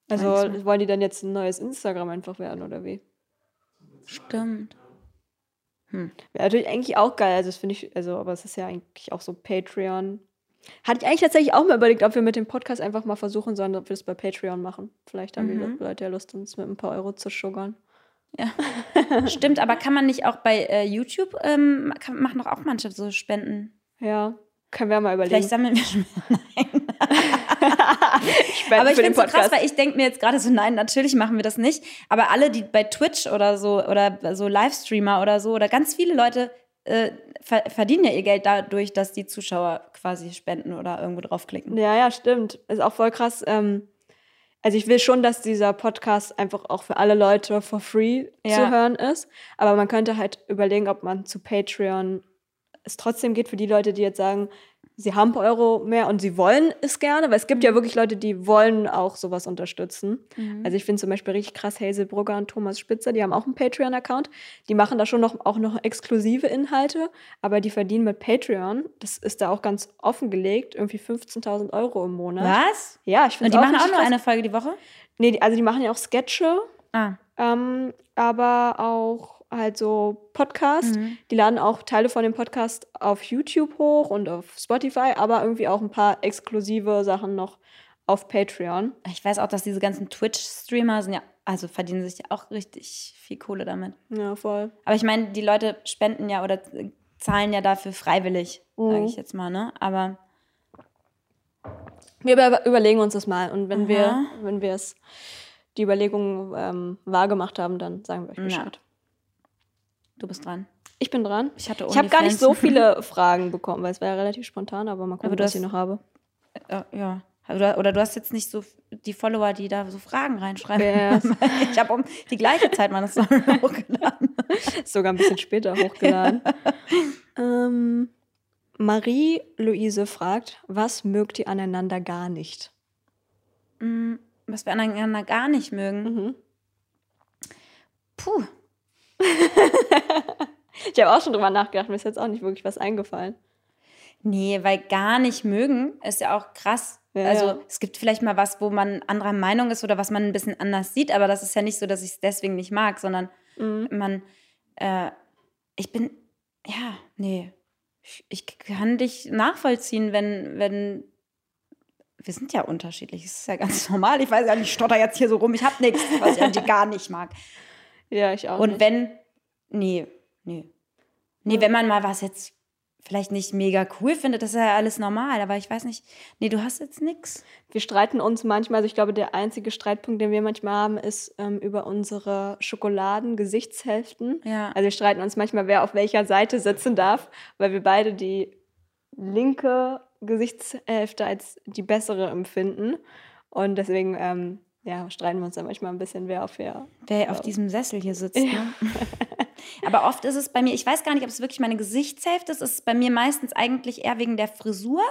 Also wollen die dann jetzt ein neues Instagram einfach werden oder wie? Stimmt. Wäre natürlich eigentlich auch geil. Also das finde ich, also, aber es ist ja eigentlich auch so Patreon. Hatte ich eigentlich tatsächlich auch mal überlegt, ob wir mit dem Podcast einfach mal versuchen sollen, ob wir das bei Patreon machen. Vielleicht haben Mhm. die Leute ja Lust, uns mit ein paar Euro zu sugarn. Stimmt, aber kann man nicht auch bei äh, YouTube, ähm, kann, machen doch auch manche so Spenden. Ja, können wir mal überlegen. Vielleicht sammeln wir schon. Spenden Aber ich für den finde es so krass, weil ich denke mir jetzt gerade so, nein, natürlich machen wir das nicht. Aber alle, die bei Twitch oder so oder so Livestreamer oder so oder ganz viele Leute äh, ver verdienen ja ihr Geld dadurch, dass die Zuschauer quasi spenden oder irgendwo draufklicken. Ja, ja, stimmt. Ist auch voll krass. Ähm, also ich will schon, dass dieser Podcast einfach auch für alle Leute for free Ja. zu hören ist. Aber man könnte halt überlegen, ob man zu Patreon es trotzdem geht für die Leute, die jetzt sagen, sie haben ein paar Euro mehr und sie wollen es gerne, weil es gibt ja wirklich Leute, die wollen auch sowas unterstützen. Also ich finde zum Beispiel richtig krass Hazel Brugger und Thomas Spitzer, die haben auch einen Patreon-Account. Die machen da schon noch, auch noch exklusive Inhalte, aber die verdienen mit Patreon, das ist da auch ganz offengelegt, irgendwie 15.000 Euro im Monat. Was? Ja, ich Und finde die machen auch nur krass. eine Folge die Woche? Nee, also die machen ja auch Sketche, Ah. ähm, aber auch halt so Podcast. Mhm. Die laden auch Teile von dem Podcast auf YouTube hoch und auf Spotify, aber irgendwie auch ein paar exklusive Sachen noch auf Patreon. Ich weiß auch, dass diese ganzen Twitch-Streamer sind ja, also verdienen sich ja auch richtig viel Kohle damit. Ja, voll. Aber ich meine, die Leute spenden ja oder zahlen ja dafür freiwillig, sage Mhm. ich jetzt mal, ne? Aber Wir über überlegen uns das mal und wenn wir, Aha. wenn wir es die Überlegungen ähm, wahrgemacht haben, dann sagen wir euch Ja. Du bist dran. Ich bin dran. Ich hatte Ich habe gar nicht so viele Fragen bekommen, weil es war ja relativ spontan, aber mal gucken, Aber du was ich hast- noch habe. Äh, ja. Oder, oder du hast jetzt nicht so die Follower, die da so Fragen reinschreiben. Yes. Ich habe um die gleiche Zeit meine Story hochgeladen. Sogar ein bisschen später hochgeladen. ähm, Marie-Louise fragt, was mögt ihr aneinander gar nicht? Mm, Was wir aneinander gar nicht mögen. Mhm. Puh. Ich habe auch schon drüber nachgedacht, mir ist jetzt auch nicht wirklich was eingefallen. Nee, weil gar nicht mögen ist ja auch krass. Ja, also ja. es gibt vielleicht mal was, wo man anderer Meinung ist oder was man ein bisschen anders sieht, aber das ist ja nicht so, dass ich es deswegen nicht mag, sondern Mhm. man, äh, ich bin, ja, nee, ich, ich kann dich nachvollziehen, wenn, wenn, wir sind ja unterschiedlich, es ist ja ganz normal, ich weiß ja nicht, ich stotter jetzt hier so rum, ich hab nichts, was ich dir gar nicht mag. Ja, ich auch. Und nicht. wenn, nee, nee. Nee, wenn man mal was jetzt vielleicht nicht mega cool findet, das ist ja alles normal, aber ich weiß nicht, nee, du hast jetzt nix. Wir streiten uns manchmal, also ich glaube, der einzige Streitpunkt, den wir manchmal haben, ist ähm, über unsere Schokoladen-Gesichtshälften. Ja. Also wir streiten uns manchmal, wer auf welcher Seite sitzen darf, weil wir beide die linke Gesichtshälfte als die bessere empfinden. Und deswegen ähm, ja, streiten wir uns dann manchmal ein bisschen, wer auf wer. Wer auf diesem Sessel hier sitzt. Ne? aber oft ist es bei mir, ich weiß gar nicht, ob es wirklich meine Gesichtshälfte ist, es ist bei mir meistens eigentlich eher wegen der Frisur,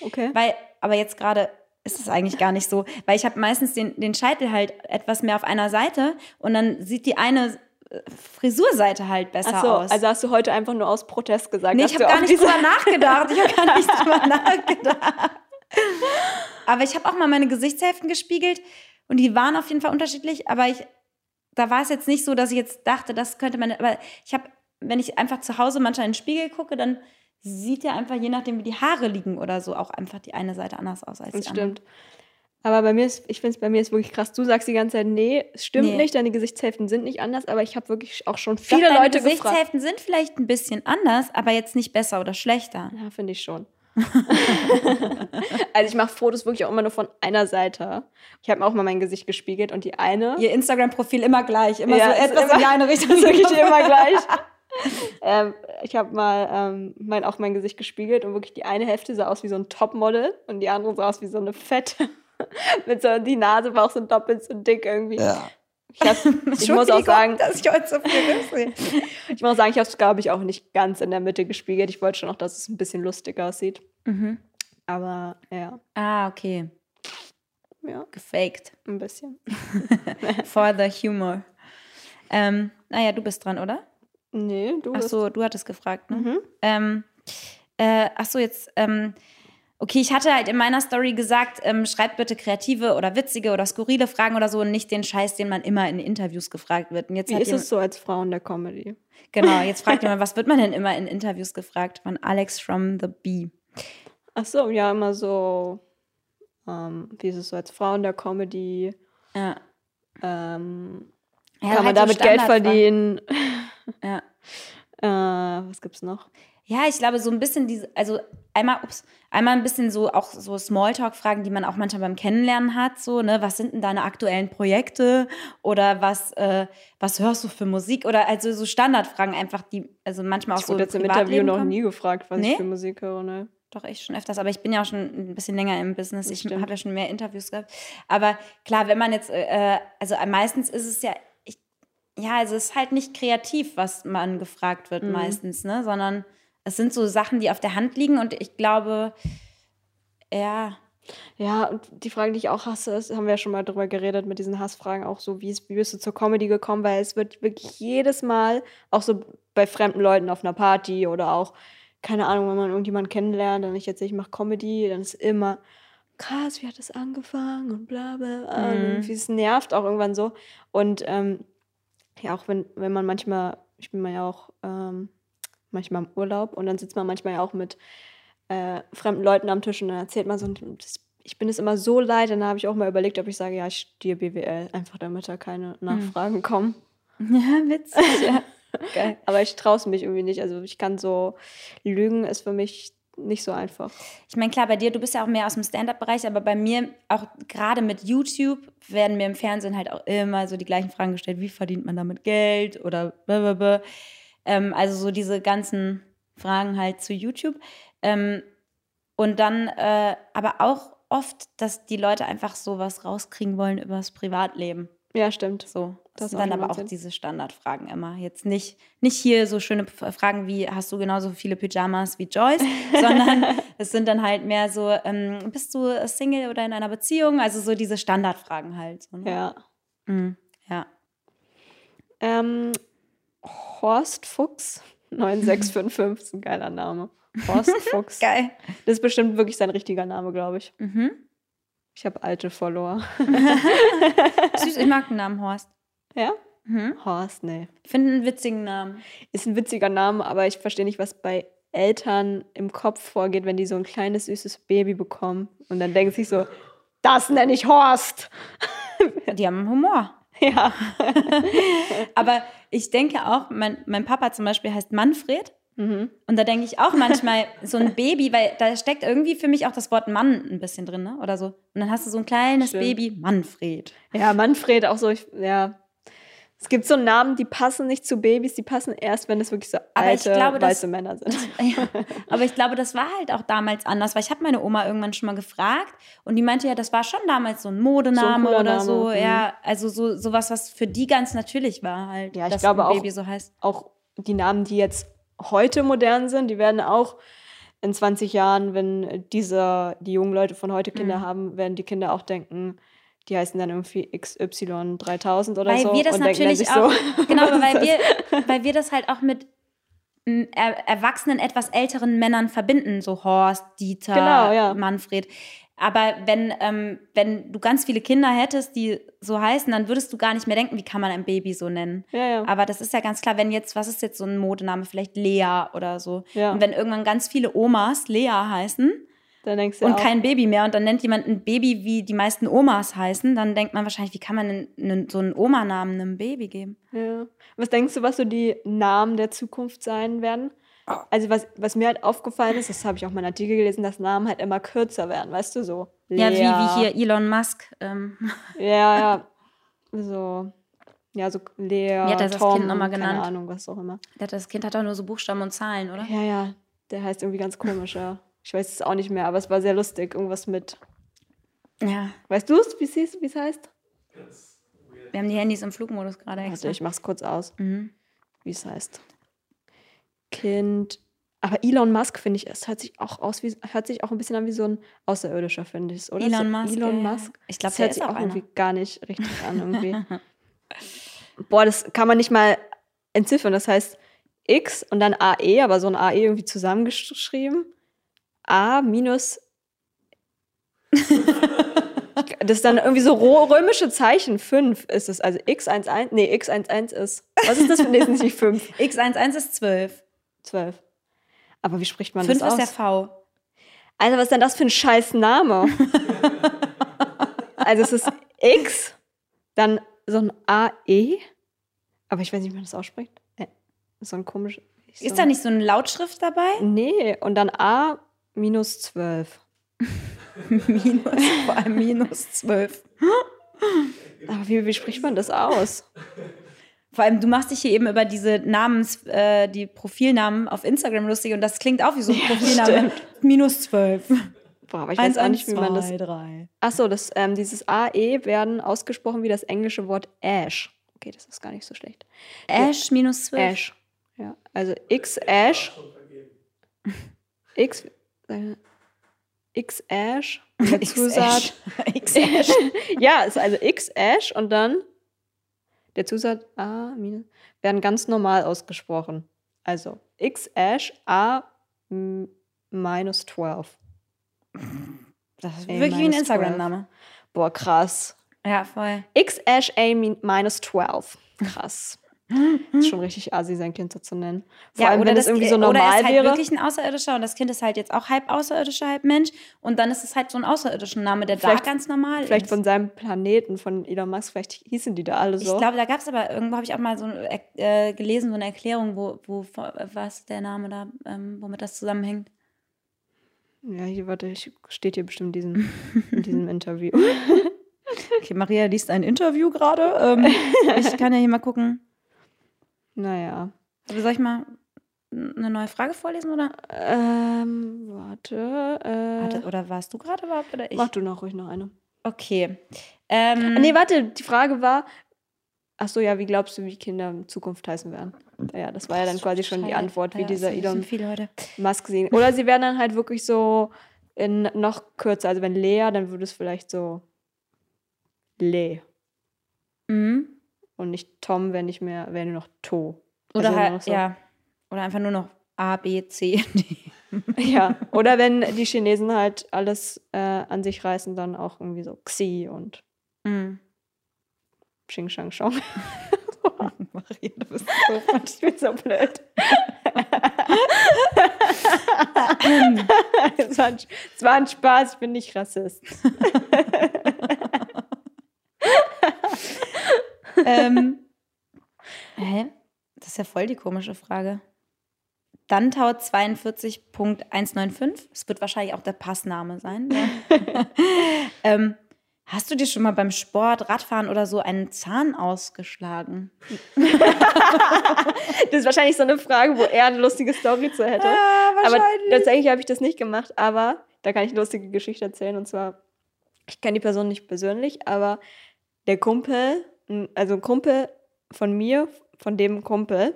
Okay. weil, aber jetzt gerade ist es eigentlich gar nicht so, weil ich habe meistens den, den Scheitel halt etwas mehr auf einer Seite und dann sieht die eine äh, Frisurseite halt besser Ach so, aus. also hast du heute einfach nur aus Protest gesagt. Nee, ich habe gar nicht drüber nachgedacht. Ich habe gar nicht drüber nachgedacht. Aber ich habe auch mal meine Gesichtshälften gespiegelt und die waren auf jeden Fall unterschiedlich. Aber ich, da war es jetzt nicht so, dass ich jetzt dachte, das könnte man. Aber ich habe, wenn ich einfach zu Hause manchmal in den Spiegel gucke, dann sieht ja einfach, je nachdem, wie die Haare liegen oder so, auch einfach die eine Seite anders aus als die Das andere. stimmt. Aber bei mir ist, ich finde es bei mir ist wirklich krass. Du sagst die ganze Zeit, nee, es stimmt Nee. nicht, deine Gesichtshälften sind nicht anders, aber ich habe wirklich auch schon Doch, viele deine Leute gefragt. Gesichtshälften sind vielleicht ein bisschen anders, aber jetzt nicht besser oder schlechter. Ja, finde ich schon. also ich mache Fotos wirklich auch immer nur von einer Seite. Ich habe mir auch mal mein Gesicht gespiegelt und die eine Ihr Instagram-Profil immer gleich, immer Ja, so etwas immer- in die eine Richtung. ist wirklich immer gleich. ähm, ich habe mal ähm, mein, auch mein Gesicht gespiegelt und wirklich die eine Hälfte sah aus wie so ein Topmodel und die andere sah aus wie so eine Fette. Mit so, die Nase war auch so doppelt so dick irgendwie. Ich, hab, ich muss auch sagen, dass ich heute so viel ich muss auch sagen, ich habe es, glaube ich, auch nicht ganz in der Mitte gespiegelt. Ich wollte schon noch, dass es ein bisschen lustig aussieht. Mhm. Aber ja, Ah, okay. ja, Gefaked. ein bisschen. For the humor. Ähm, naja, du bist dran, oder? Nee, du Ach bist- so, du hattest gefragt, ne? Mhm. Ähm, äh, ach so, jetzt, ähm, okay, ich hatte halt in meiner Story gesagt, ähm, schreibt bitte kreative oder witzige oder skurrile Fragen oder so und nicht den Scheiß, den man immer in Interviews gefragt wird. Und jetzt Wie ist es so als Frau in der Comedy? Genau, jetzt fragt jemand, was wird man denn immer in Interviews gefragt? Von Alex from the Bee. Ach so, ja, immer so, ähm, wie ist es so als Frau in der Comedy? Ja. Ähm, Ja, kann man halt damit Geld verdienen? Ja. Äh, was gibt's noch? Ja, ich glaube, so ein bisschen diese, also einmal, ups, einmal ein bisschen so auch so Smalltalk-Fragen, die man auch manchmal beim Kennenlernen hat, so, ne, was sind denn deine aktuellen Projekte oder was, äh, was hörst du für Musik oder also so Standardfragen einfach, die, also manchmal auch Ich so wurde jetzt im Interview noch nie gefragt, was Nee? ich für Musik höre, ne? Doch, ich schon öfters, aber ich bin ja auch schon ein bisschen länger im Business. Das Ich habe ja schon mehr Interviews gehabt. Aber klar, wenn man jetzt, äh, also meistens ist es ja, ich, ja, also es ist halt nicht kreativ, was man gefragt wird Mhm. meistens, ne, sondern Das sind so Sachen, die auf der Hand liegen und ich glaube, ja, Ja, und die Frage, die ich auch hasse, ist, haben wir ja schon mal drüber geredet mit diesen Hassfragen, auch so, wie, ist, wie bist du zur Comedy gekommen? Weil es wird wirklich jedes Mal, auch so bei fremden Leuten auf einer Party oder auch, keine Ahnung, wenn man irgendjemanden kennenlernt, dann ich jetzt ich mache Comedy, dann ist immer krass, wie hat das angefangen und bla bla. bla. Und Mhm. irgendwie, es nervt auch irgendwann so. Und ähm, ja, auch wenn, wenn man manchmal, ich bin mal ja auch ähm, manchmal im Urlaub und dann sitzt man manchmal ja auch mit äh, fremden Leuten am Tisch und dann erzählt man so, das, ich bin es immer so leid, dann habe ich auch mal überlegt, ob ich sage, ja, ich studiere BWL, einfach damit da keine Nachfragen kommen. ja, witzig. Ja. Geil. Aber ich traue es mich irgendwie nicht. Also ich kann so, Lügen ist für mich nicht so einfach. Ich meine, klar, bei dir, du bist ja auch mehr aus dem Stand-up-Bereich, aber bei mir, auch gerade mit YouTube, werden mir im Fernsehen halt auch immer so die gleichen Fragen gestellt. Wie verdient man damit Geld? Oder blablabla. ähm, Also so diese ganzen Fragen halt zu YouTube. Ähm, und dann äh, aber auch oft, dass die Leute einfach sowas rauskriegen wollen über das Privatleben. Ja, stimmt. So, das, Das sind dann aber auch Sinn. diese Standardfragen immer. Jetzt nicht, nicht hier so schöne Fragen wie, hast du genauso viele Pyjamas wie Joyce, sondern es sind dann halt mehr so, ähm, bist du Single oder in einer Beziehung? Also so diese Standardfragen halt. So, ne? Ja. Mhm. ja. Ähm, Horst Fuchs 9655 ist ein geiler Name. Horst Fuchs. Geil. Das ist bestimmt wirklich sein richtiger Name, glaube ich. Mhm. Ich habe alte Follower. Süß, ich mag den Namen Horst. Ja? Mhm. Horst, nee. Ich finde einen witzigen Namen. Ist ein witziger Name, aber ich verstehe nicht, was bei Eltern im Kopf vorgeht, wenn die so ein kleines, süßes Baby bekommen. Und dann denken sie sich so, das nenne ich Horst. Die haben Humor. Ja. Aber ich denke auch, mein, mein Papa zum Beispiel heißt Manfred. Mhm. Und da denke ich auch manchmal, so ein Baby, weil da steckt irgendwie für mich auch das Wort Mann ein bisschen drin, ne? Oder so. Und dann hast du so ein kleines Stimmt. Baby, Manfred. Ja, Manfred auch so, ich, ja. Es gibt so Namen, die passen nicht zu Babys, die passen erst, wenn es wirklich so alte, glaube, das- weiße Männer sind. Ja, aber ich glaube, das war halt auch damals anders, weil ich habe meine Oma irgendwann schon mal gefragt und die meinte ja, das war schon damals so ein Modename So ein oder so. Name, mhm. Ja, also so sowas, was für die ganz natürlich war halt, Ja, ich dass glaube ein auch- Baby so heißt. Auch die Namen, die jetzt heute modern sind, die werden auch in 20 Jahren, wenn diese, die jungen Leute von heute Kinder Mhm. haben, werden die Kinder auch denken, die heißen dann irgendwie XY 3000 oder Weil so. wir das und denken natürlich auch, so, genau, weil wir, weil wir das halt auch mit er, erwachsenen, etwas älteren Männern verbinden, so Horst, Dieter, Genau, ja. Manfred. Aber wenn, ähm, wenn du ganz viele Kinder hättest, die so heißen, dann würdest du gar nicht mehr denken, wie kann man ein Baby so nennen. Ja, ja. Aber das ist ja ganz klar, wenn jetzt, was ist jetzt so ein Modename, vielleicht Lea oder so. Ja. Und wenn irgendwann ganz viele Omas Lea heißen und auch, kein Baby mehr und dann nennt jemand ein Baby, wie die meisten Omas heißen, dann denkt man wahrscheinlich, wie kann man denn einen, so einen Oma-Namen einem Baby geben? Ja. Was denkst du, was so die Namen der Zukunft sein werden? Also was, was mir halt aufgefallen ist, das habe ich auch mal in Artikel gelesen, dass Namen halt immer kürzer werden, weißt du, so. Ja, wie, Lea. wie hier Elon Musk. Ähm, Ja, ja. So. Ja, so Lea, hat er das Tom, Kind nochmal keine genannt? Ahnung, was auch immer. das Kind hat doch nur so Buchstaben und Zahlen, oder? Ja, ja. Der heißt irgendwie ganz komisch, ja. Ich weiß es auch nicht mehr, aber es war sehr lustig. Irgendwas mit. Ja. Weißt du es, wie es wie heißt? Wir haben die Handys im Flugmodus gerade Warte, extra. ich mach's kurz aus, Mhm. wie es heißt. Kind. Aber Elon Musk, finde ich, es hört sich auch aus wie, hört sich auch ein bisschen an wie so ein Außerirdischer, finde ich, oder? Elon Musk, Elon ja, ja. Musk. Ich glaub, das hört sich auch auch irgendwie gar nicht richtig an, irgendwie. Boah, das kann man nicht mal entziffern. Das heißt X und dann AE, aber so ein AE irgendwie zusammengeschrieben. A minus. das ist dann irgendwie so römische Zeichen. 5 ist es. Also X11. Nee, X11 ist. Was ist das für nee, ist nicht 5? X11 ist 12. 12. Aber wie spricht man 5 das ist aus? der V. Alter, was ist denn das für ein scheiß Name? also es ist X, dann so ein AE, aber ich weiß nicht, wie man das ausspricht. Äh, So ein komisch. ich Ist so, da nicht so eine Lautschrift dabei? Nee, und dann A minus 12. minus, vor allem minus 12. Aber wie, wie spricht man das aus? Vor allem, du machst dich hier eben über diese Namens, äh, die Profilnamen auf Instagram lustig und das klingt auch wie so ein Ja, Profilname. Minus 12. Boah, aber ich weiß auch nicht, wie man das. 3. Achso, das, ähm, dieses AE werden ausgesprochen wie das englische Wort Ash. Okay, das ist gar nicht so schlecht. Ash minus 12. Ash. Ja, also X Ash. X, äh, X-Ash. Und der Zusatz. X-Ash. ja, ist also X-Ash und dann der Zusatz A minus werden ganz normal ausgesprochen. Also X-Ash A m- minus 12. Das ist A wirklich wie ein Instagram-Name. Boah, krass. Ja, voll. X-Ash A min minus 12. Krass. Ist schon richtig assi, sein Kind so zu nennen. Vor ja, allem, oder wenn das, es irgendwie so oder normal ist halt wäre. wirklich ein Außerirdischer und das Kind ist halt jetzt auch halb Außerirdischer, halb Mensch. Und dann ist es halt so ein außerirdischer Name, der Vielleicht- da ganz normal Vielleicht ist. von seinem Planeten, von Elon Musk, vielleicht hießen die da alle so. Ich glaube, da gab es aber irgendwo, habe ich auch mal so äh, gelesen, so eine Erklärung, wo, wo was der Name da, ähm, womit das zusammenhängt. ja, hier, warte, ich, steht hier bestimmt in diesem, in diesem Interview. Okay, Maria liest ein Interview gerade. Ähm, ich kann ja hier mal gucken. Naja. Soll ich mal eine neue Frage vorlesen oder? Ähm, warte. Äh, Warte, oder warst du gerade überhaupt oder ich? Mach du noch ruhig noch eine. Okay. Ähm, Ah, Nee, warte, die Frage war. Ach so, ja, wie glaubst du, wie Kinder in Zukunft heißen werden? Ja, das war ja dann quasi schon die. Antwort, wie Ja, dieser das Elon. Musk sehen. Oder sie werden dann halt wirklich so in noch kürzer. Also wenn Lea, dann würde es vielleicht so Le. Mhm. Und nicht Tom, wenn nicht mehr, wäre nur noch To. Oder Also halt, so- ja. Oder einfach nur noch A, B, C, D. Ja, oder wenn die Chinesen halt alles äh, an sich reißen, dann auch irgendwie so Xi und Mhm. Xing Shang Shong. Maria, du bist so ich bin so blöd. es, war ein, es war ein Spaß, ich bin nicht Rassist. Ähm, hä? Das ist ja voll die komische Frage. Dantau 42.195. Es wird wahrscheinlich auch der Passname sein. Ne? ähm, hast du dir schon mal beim Sport, Radfahren oder so einen Zahn ausgeschlagen? Das ist wahrscheinlich so eine Frage, wo er eine lustige Story zu hätte. aber tatsächlich habe ich das nicht gemacht, aber da kann ich eine lustige Geschichte erzählen. Und zwar, ich kenne die Person nicht persönlich, aber der Kumpel, also ein Kumpel von mir, von dem Kumpel,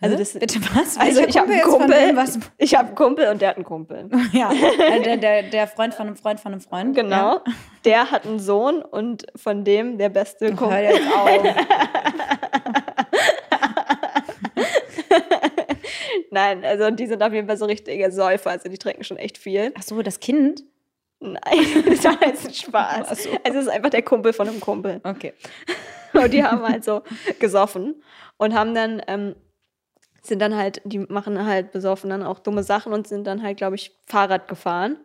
also das, Bitte was? also ich habe einen Kumpel, was? ich habe Kumpel und der hat einen Kumpel. Ja, äh, der, der, der Freund von einem Freund von einem Freund. Genau. Ja. Der hat einen Sohn und von dem der beste Hör Kumpel. jetzt auf. Nein, also die sind auf jeden Fall so richtige Säufer, also die trinken schon echt viel. Ach so, das Kind? Nein, das war jetzt ein Spaß. Also es ist einfach der Kumpel von einem Kumpel. Okay. Und die haben halt so gesoffen und haben dann, ähm, sind dann halt, die machen halt besoffen dann auch dumme Sachen und sind dann halt, glaube ich, Fahrrad gefahren.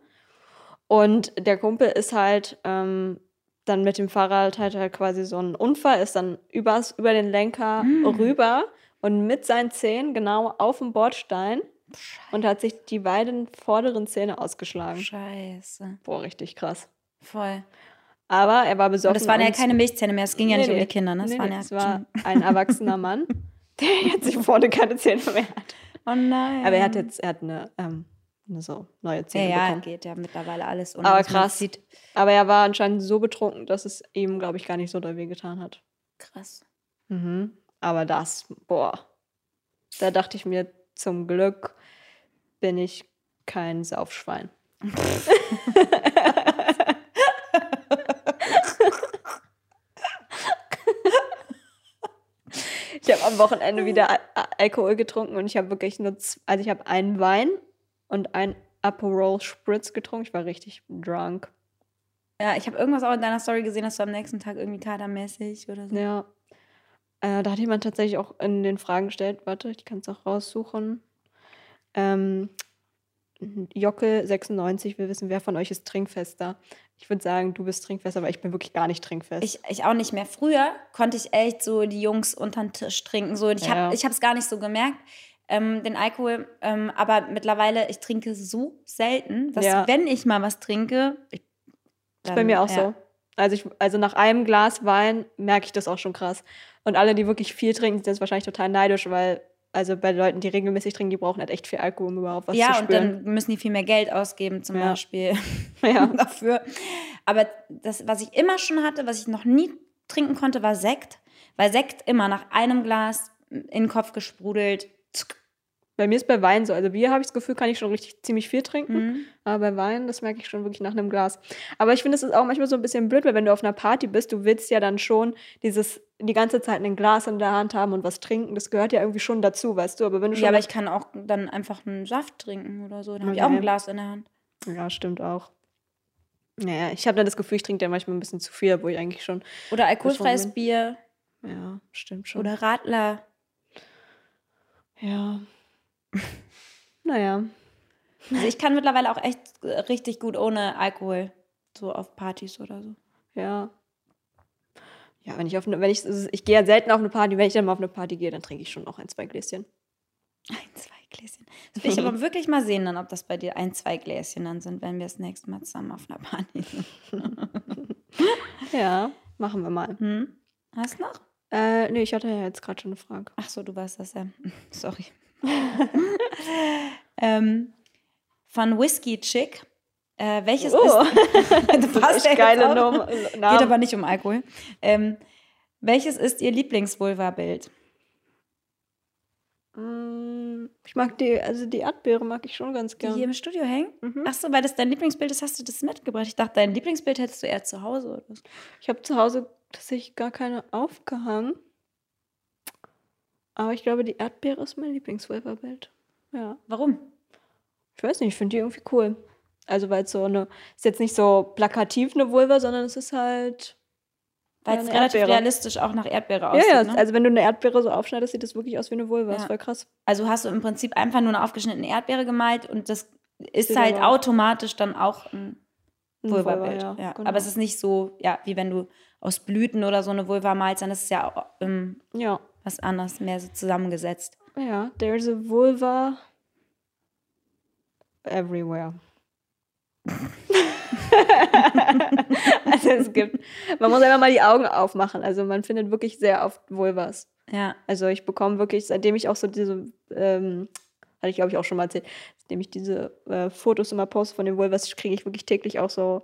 Und der Kumpel ist halt ähm, dann mit dem Fahrrad halt, halt quasi so ein Unfall, ist dann übers, über den Lenker rüber und mit seinen Zähnen genau auf dem Bordstein und hat sich die beiden vorderen Zähne ausgeschlagen. Scheiße. Boah, richtig krass. Voll. Aber er war. Und es waren ja keine Milchzähne mehr, es ging ja Nee, nicht um nee. die Kinder, ne? Es Nee, waren ja es war ein erwachsener Mann, der jetzt sich vorne keine Zähne mehr hat. Oh nein. Aber er hat jetzt, er hat eine, ähm, eine so neue Ja, Zähne ja, bekommen. geht ja mittlerweile alles. ohne Aber krass. Sieht. Aber er war anscheinend so betrunken, dass es ihm, glaube ich, gar nicht so doll weh getan hat. Krass. Mhm. Aber das, boah, da dachte ich mir, zum Glück bin ich kein Saufschwein. Ich habe am Wochenende wieder Al Al- Alkohol getrunken und ich habe wirklich nur, also ich habe einen Wein und ein Aperol Spritz getrunken. Ich war richtig drunk. Ja, ich habe irgendwas auch in deiner Story gesehen, dass du am nächsten Tag irgendwie kadermäßig oder so. Ja. Äh, da hat jemand tatsächlich auch in den Fragen gestellt, warte, ich kann es auch raussuchen. Ähm, Jockel96 will wissen, wer von euch ist trinkfester. Ich würde sagen, du bist trinkfester, aber ich bin wirklich gar nicht trinkfest. Ich, ich auch nicht mehr. Früher konnte ich echt so die Jungs unter den Tisch trinken. So. Ich Ja. habe es gar nicht so gemerkt, ähm, den Alkohol. Ähm, aber mittlerweile, ich trinke so selten, dass Ja. wenn ich mal was trinke. Ich, ist bei mir auch so. Also, ich, also nach einem Glas Wein merke ich das auch schon krass. Und alle, die wirklich viel trinken, sind jetzt wahrscheinlich total neidisch, weil also bei Leuten, die regelmäßig trinken, die brauchen halt echt viel Alkohol, um überhaupt was ja, zu und spüren. dann müssen die viel mehr Geld ausgeben, zum Ja. Beispiel ja. dafür. Aber das, was ich immer schon hatte, was ich noch nie trinken konnte, war Sekt. Weil Sekt immer nach einem Glas in den Kopf gesprudelt. zuck. Bei mir ist bei Wein so. Also Bier habe ich das Gefühl, kann ich schon richtig ziemlich viel trinken. Mhm. Aber bei Wein, das merke ich schon wirklich nach einem Glas. Aber ich finde, es ist auch manchmal so ein bisschen blöd, weil wenn du auf einer Party bist, du willst ja dann schon dieses die ganze Zeit ein Glas in der Hand haben und was trinken. Das gehört ja irgendwie schon dazu, weißt du. Aber wenn du schon Ja, aber ich kann auch dann einfach einen Saft trinken oder so. Dann habe ich auch Okay. ein Glas in der Hand. ja, stimmt auch. Naja, ich habe dann das Gefühl, ich trinke dann manchmal ein bisschen zu viel, obwohl ich eigentlich schon. Oder alkoholfreies Bier Ja, stimmt schon. oder Radler. ja. Naja. Also ich kann mittlerweile auch echt richtig gut ohne Alkohol. So auf Partys oder so. Ja. Ja, wenn ich auf eine, wenn ich, ich gehe ja selten auf eine Party, wenn ich dann mal auf eine Party gehe, dann trinke ich schon noch ein, zwei Gläschen. Ein, zwei Gläschen. Das will ich aber wirklich mal sehen, dann, ob das bei dir ein, zwei Gläschen dann sind, wenn wir das nächste Mal zusammen auf einer Party sind. Ja, machen wir mal. Hm? Hast du noch? Äh, nee, ich hatte ja jetzt gerade schon eine Frage. Ach so, du warst das ja. Sorry. ähm, von Whiskey Chick. Äh, welches Oh. ist. du passt Echt geile. Nom- Geht aber nicht um Alkohol. Ähm, welches ist ihr Lieblingsvulva-Bild? Mm, Ich mag die, also die Erdbeere mag ich schon ganz Die gerne. hier im Studio hängen? Mhm. Ach so, weil das dein Lieblingsbild ist, hast du das mitgebracht. Ich dachte, dein Lieblingsbild hättest du eher zu Hause oder so. Ich habe zu Hause tatsächlich gar keine aufgehangen. Aber ich glaube, die Erdbeere ist mein Lieblingswolferbild. Ja. Warum? Ich weiß nicht, ich finde die irgendwie cool. Also, weil es so eine, ist jetzt nicht so plakativ eine Vulva, sondern es ist halt. Weil Ja, es relativ Erdbeere. realistisch auch nach Erdbeere Ja, aussieht. ja, ne? also wenn du eine Erdbeere so aufschneidest, sieht das wirklich aus wie eine Vulva. Das Ja. ist voll krass. Also hast du im Prinzip einfach nur eine aufgeschnittene Erdbeere gemalt und das ist Sieht halt automatisch dann auch ein Vulva-Bild. ja, ja. genau. Aber es ist nicht so, ja, wie wenn du aus Blüten oder so eine Vulva malst, dann ist es ja ähm, Ja. Was anderes, mehr so zusammengesetzt. Ja, there's a vulva everywhere. also es gibt, man muss einfach mal die Augen aufmachen. Also man findet wirklich sehr oft Vulvas. Ja. Also ich bekomme wirklich, seitdem ich auch so diese, ähm, hatte ich glaube ich auch schon mal erzählt, seitdem ich diese äh, Fotos immer poste von den Vulvas, kriege ich wirklich täglich auch so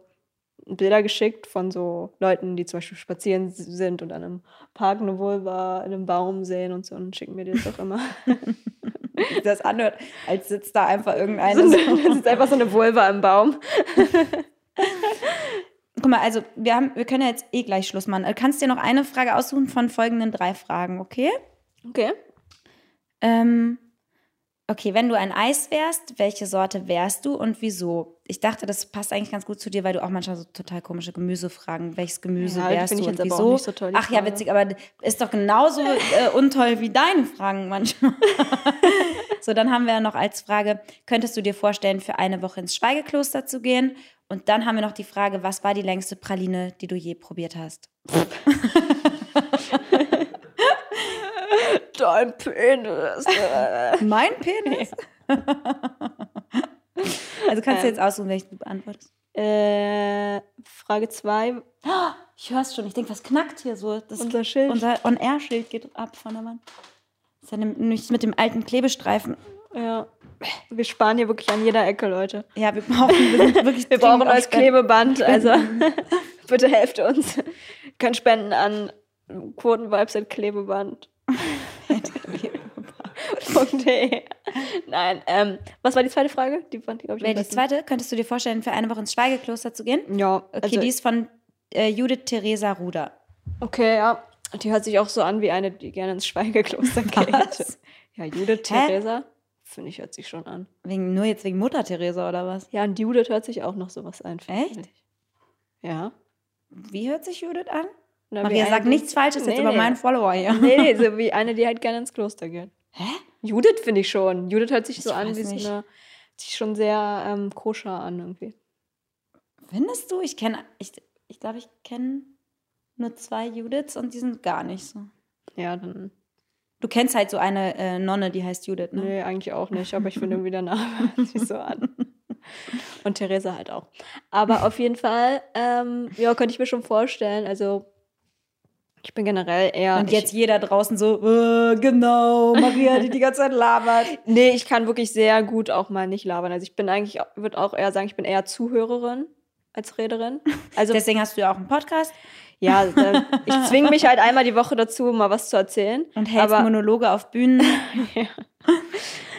Bilder geschickt von so Leuten, die zum Beispiel spazieren sind und an einem Park eine Vulva in einem Baum sehen und so und schicken mir das auch immer. Wie das anhört, als sitzt da einfach So, irgendeine. das ist einfach so eine Vulva im Baum. Guck mal, also wir, haben, wir können ja jetzt eh gleich Schluss machen. Du kannst dir noch eine Frage aussuchen von folgenden drei Fragen, okay? Okay. Ähm, okay, wenn du ein Eis wärst, welche Sorte wärst du und wieso? Ich dachte, das passt eigentlich ganz gut zu dir, weil du auch manchmal so total komische Gemüsefragen, welches Gemüse Ja, wärst du ich und jetzt aber wieso? auch nicht so toll, Ach ja, witzig, aber ist doch genauso äh, untoll wie deine Fragen manchmal. so, dann haben wir noch als Frage, könntest du dir vorstellen, für eine Woche ins Schweigekloster zu gehen? Und dann haben wir noch die Frage, was war die längste Praline, die du je probiert hast? Dein Penis. Mein Penis? also kannst du Ähm. jetzt aussuchen, welche du beantwortest. äh, Frage 2. Ich hör's schon. Ich denke, was knackt hier so? Das Unser Schild. Unser On-Air-Schild geht ab von der Wand. Das ist ja nämlich mit dem alten Klebestreifen. Ja. Wir sparen hier wirklich an jeder Ecke, Leute. Ja, wir brauchen wir wirklich Wir brauchen Spenden. Klebeband, also bitte helft uns. Ihr könnt spenden an Quotenvibes at Klebeband. Nein, ähm, was war die zweite Frage? Die fand ich, ich, die zweite? Könntest du dir vorstellen, für eine Woche ins Schweigekloster zu gehen? Ja, Okay, also, die ist von äh, Judith Theresa Ruder. okay, ja. Die hört sich auch so an wie eine, die gerne ins Schweigekloster geht. Ja, Judith? Theresa, finde ich, hört sich schon an. Wegen, nur jetzt wegen Mutter Theresa oder was? Ja, und Judith hört sich auch noch sowas finde Echt? ich. Ja. Wie hört sich Judith an? Na, Maria sagt nichts Falsches jetzt Nee, über nee. meinen Follower hier. Nee, nee, so wie eine, die halt gerne ins Kloster geht. Hä? Judith finde ich schon. Judith hört sich so Ich an weiß wie so eine, sich schon sehr ähm, koscher an irgendwie. Findest du? Ich kenne, ich, ich glaube, ich kenne nur zwei Judiths und die sind gar nicht so. Ja, dann. Du kennst halt so eine äh, Nonne, die heißt Judith, ne? Nee, eigentlich auch nicht, aber ich finde irgendwie der Name hört sich so an. Und Theresa halt auch. Aber auf jeden Fall, ähm, ja, könnte ich mir schon vorstellen. Also, ich bin generell eher. Und jetzt jeder draußen so, äh, genau, Maria, die die ganze Zeit labert. Nee, ich kann wirklich sehr gut auch mal nicht labern. Also, ich bin eigentlich, würde auch eher sagen, ich bin eher Zuhörerin als Rederin. Also, Deswegen hast du ja auch einen Podcast ja, ich zwinge mich halt einmal die Woche dazu, mal was zu erzählen. und hältst Aber- Monologe auf Bühnen. Ja.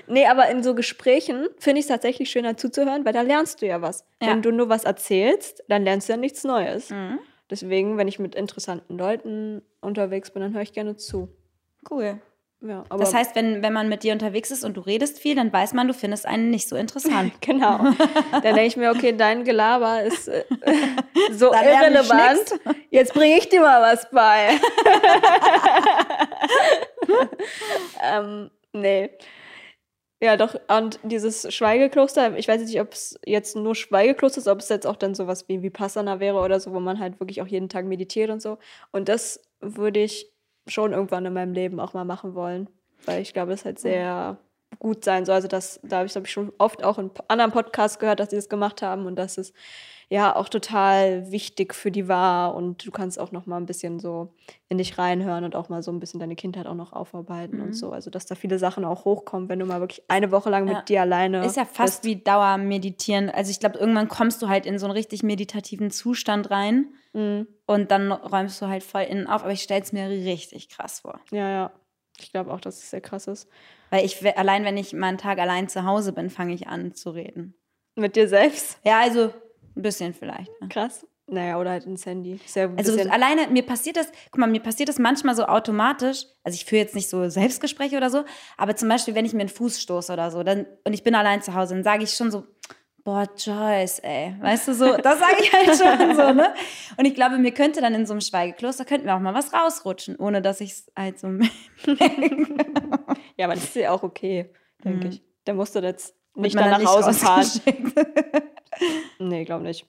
Nee, aber in so Gesprächen finde ich es tatsächlich schöner zuzuhören, weil da lernst du ja was. Ja. Wenn du nur was erzählst, dann lernst du ja nichts Neues. Mhm. Deswegen, wenn ich mit interessanten Leuten unterwegs bin, dann höre ich gerne zu. Cool. Ja, Das heißt, wenn, wenn man mit dir unterwegs ist und du redest viel, dann weiß man, du findest einen nicht so interessant. Genau. Dann denke ich mir, okay, dein Gelaber ist äh, so Da lerne ich irrelevant. Jetzt bringe ich dir mal was bei. ähm, nee. Ja, doch, und dieses Schweigekloster, ich weiß nicht, ob es jetzt nur Schweigekloster ist, ob es jetzt auch dann sowas wie Vipassana wäre oder so, wo man halt wirklich auch jeden Tag meditiert und so. Und das würde ich schon irgendwann in meinem Leben auch mal machen wollen, weil ich glaube, es halt sehr gut sein soll. Also das, da habe ich, glaube ich, schon oft auch in anderen Podcasts gehört, dass sie das gemacht haben und dass es ja auch total wichtig für die war und du kannst auch noch mal ein bisschen so in dich reinhören und auch mal so ein bisschen deine Kindheit auch noch aufarbeiten und so. Also dass da viele Sachen auch hochkommen, wenn du mal wirklich eine Woche lang mit Ja. dir alleine Ist ja fast wie Dauermeditieren. Also ich glaube, irgendwann kommst du halt in so einen richtig meditativen Zustand rein Mhm. und dann räumst du halt voll innen auf. Aber ich stelle es mir richtig krass vor. Ja, ja. Ich glaube auch, dass es sehr krass ist. Weil ich, allein wenn ich mal einen Tag allein zu Hause bin, fange ich an zu reden. Mit dir selbst? Ja, also ein bisschen vielleicht. Ne? Krass. Naja, oder halt ins Handy. Ja ein Also alleine, mir passiert das, guck mal, mir passiert das manchmal so automatisch. Also ich führe jetzt nicht so Selbstgespräche oder so, aber zum Beispiel, wenn ich mir einen Fuß stoße oder so, dann, und ich bin allein zu Hause, dann sage ich schon so, boah, Joyce, ey. Weißt du, so, das sage ich halt schon so, ne? Und ich glaube, mir könnte dann in so einem Schweigekloster, könnte mir auch mal was rausrutschen, ohne dass ich es halt so. ja, aber das ist ja auch okay, denke Mhm. ich. Da musst du jetzt nicht dann nach Hause fahren. Nee, glaube nicht.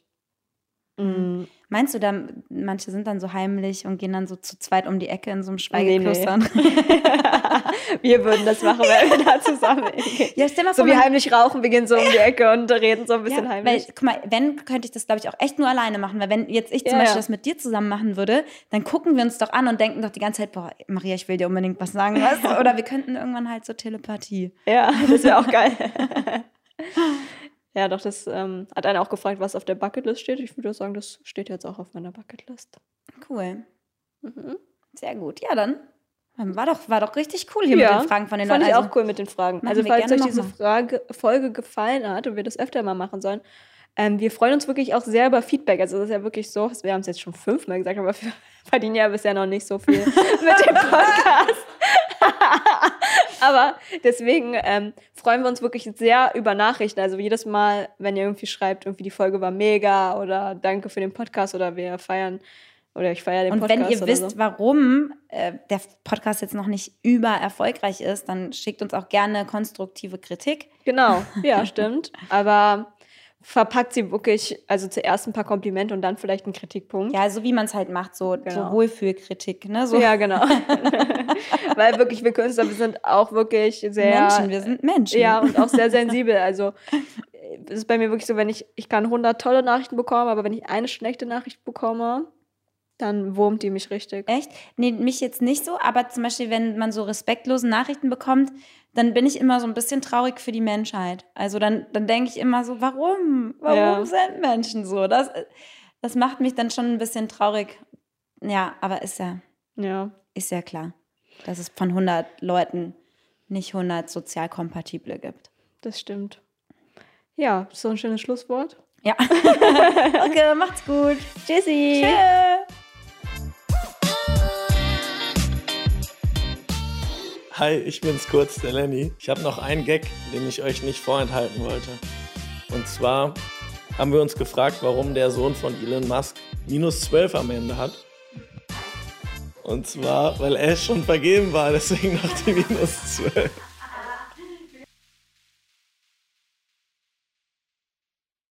Mhm. Meinst du, da, manche sind dann so heimlich und gehen dann so zu zweit um die Ecke in so einem Nee, nee. Schweigekloster? wir würden das machen, wenn wir da zusammen hingehen. Ja, stell mal So wie heimlich rauchen, wir gehen so um die Ecke und reden so ein bisschen ja, heimlich. Weil, guck mal, wenn, könnte ich das, glaube ich, auch echt nur alleine machen. Weil wenn jetzt ich zum Ja, Beispiel ja. das mit dir zusammen machen würde, dann gucken wir uns doch an und denken doch die ganze Zeit, boah, Maria, ich will dir unbedingt was sagen. Du? Oder wir könnten irgendwann halt so Telepathie. Ja, das wäre auch geil. Ja, doch, das ähm, hat einer auch gefragt, was auf der Bucketlist steht. Ich würde sagen, das steht jetzt auch auf meiner Bucketlist. Cool. Mhm. Sehr gut. Ja, dann war doch, war doch richtig cool hier Ja, mit den Fragen von den Fand Leuten. ich Also, auch cool mit den Fragen. Also, falls euch diese. Frage, Folge gefallen hat und wir das öfter mal machen sollen, ähm, wir freuen uns wirklich auch sehr über Feedback. Also, das ist ja wirklich so, wir haben es jetzt schon fünfmal gesagt, aber wir verdienen ja bisher noch nicht so viel mit dem Podcast. Aber deswegen ähm, freuen wir uns wirklich sehr über Nachrichten. Also, jedes Mal, wenn ihr irgendwie schreibt, irgendwie die Folge war mega oder danke für den Podcast oder wir feiern oder ich feiere den und Podcast. wenn ihr wisst, so. warum äh, der Podcast jetzt noch nicht über erfolgreich ist, dann schickt uns auch gerne konstruktive Kritik. Genau, ja, stimmt. Aber verpackt sie wirklich, also zuerst ein paar Komplimente und dann vielleicht einen Kritikpunkt. Ja, so wie man es halt macht, so, Genau. so Wohlfühlkritik. Ne? So Ja, genau. Weil wirklich, wir Künstler, wir sind auch wirklich sehr. Menschen, wir sind Menschen. Ja, und auch sehr sensibel. Also es ist bei mir wirklich so, wenn ich, ich kann 100 tolle Nachrichten bekommen, aber wenn ich eine schlechte Nachricht bekomme, dann wurmt die mich richtig. Echt? Nee, mich jetzt nicht so, aber zum Beispiel, wenn man so respektlose Nachrichten bekommt, dann bin ich immer so ein bisschen traurig für die Menschheit. Also dann, dann denke ich immer so, warum? Warum Ja. sind Menschen so? Das, das macht mich dann schon ein bisschen traurig. Ja, aber ist ja, Ja. ist ja klar, dass es von 100 Leuten nicht 100 sozial kompatible gibt. Das stimmt. Ja, so ein schönes Schlusswort. Ja. okay, macht's gut. Tschüssi. Tschüss. Hi, ich bin's kurz, der Lenny. Ich habe noch einen Gag, den ich euch nicht vorenthalten wollte. Und zwar haben wir uns gefragt, warum der Sohn von Elon Musk minus 12 am Ende hat. Und zwar, weil er schon vergeben war, deswegen noch die minus 12.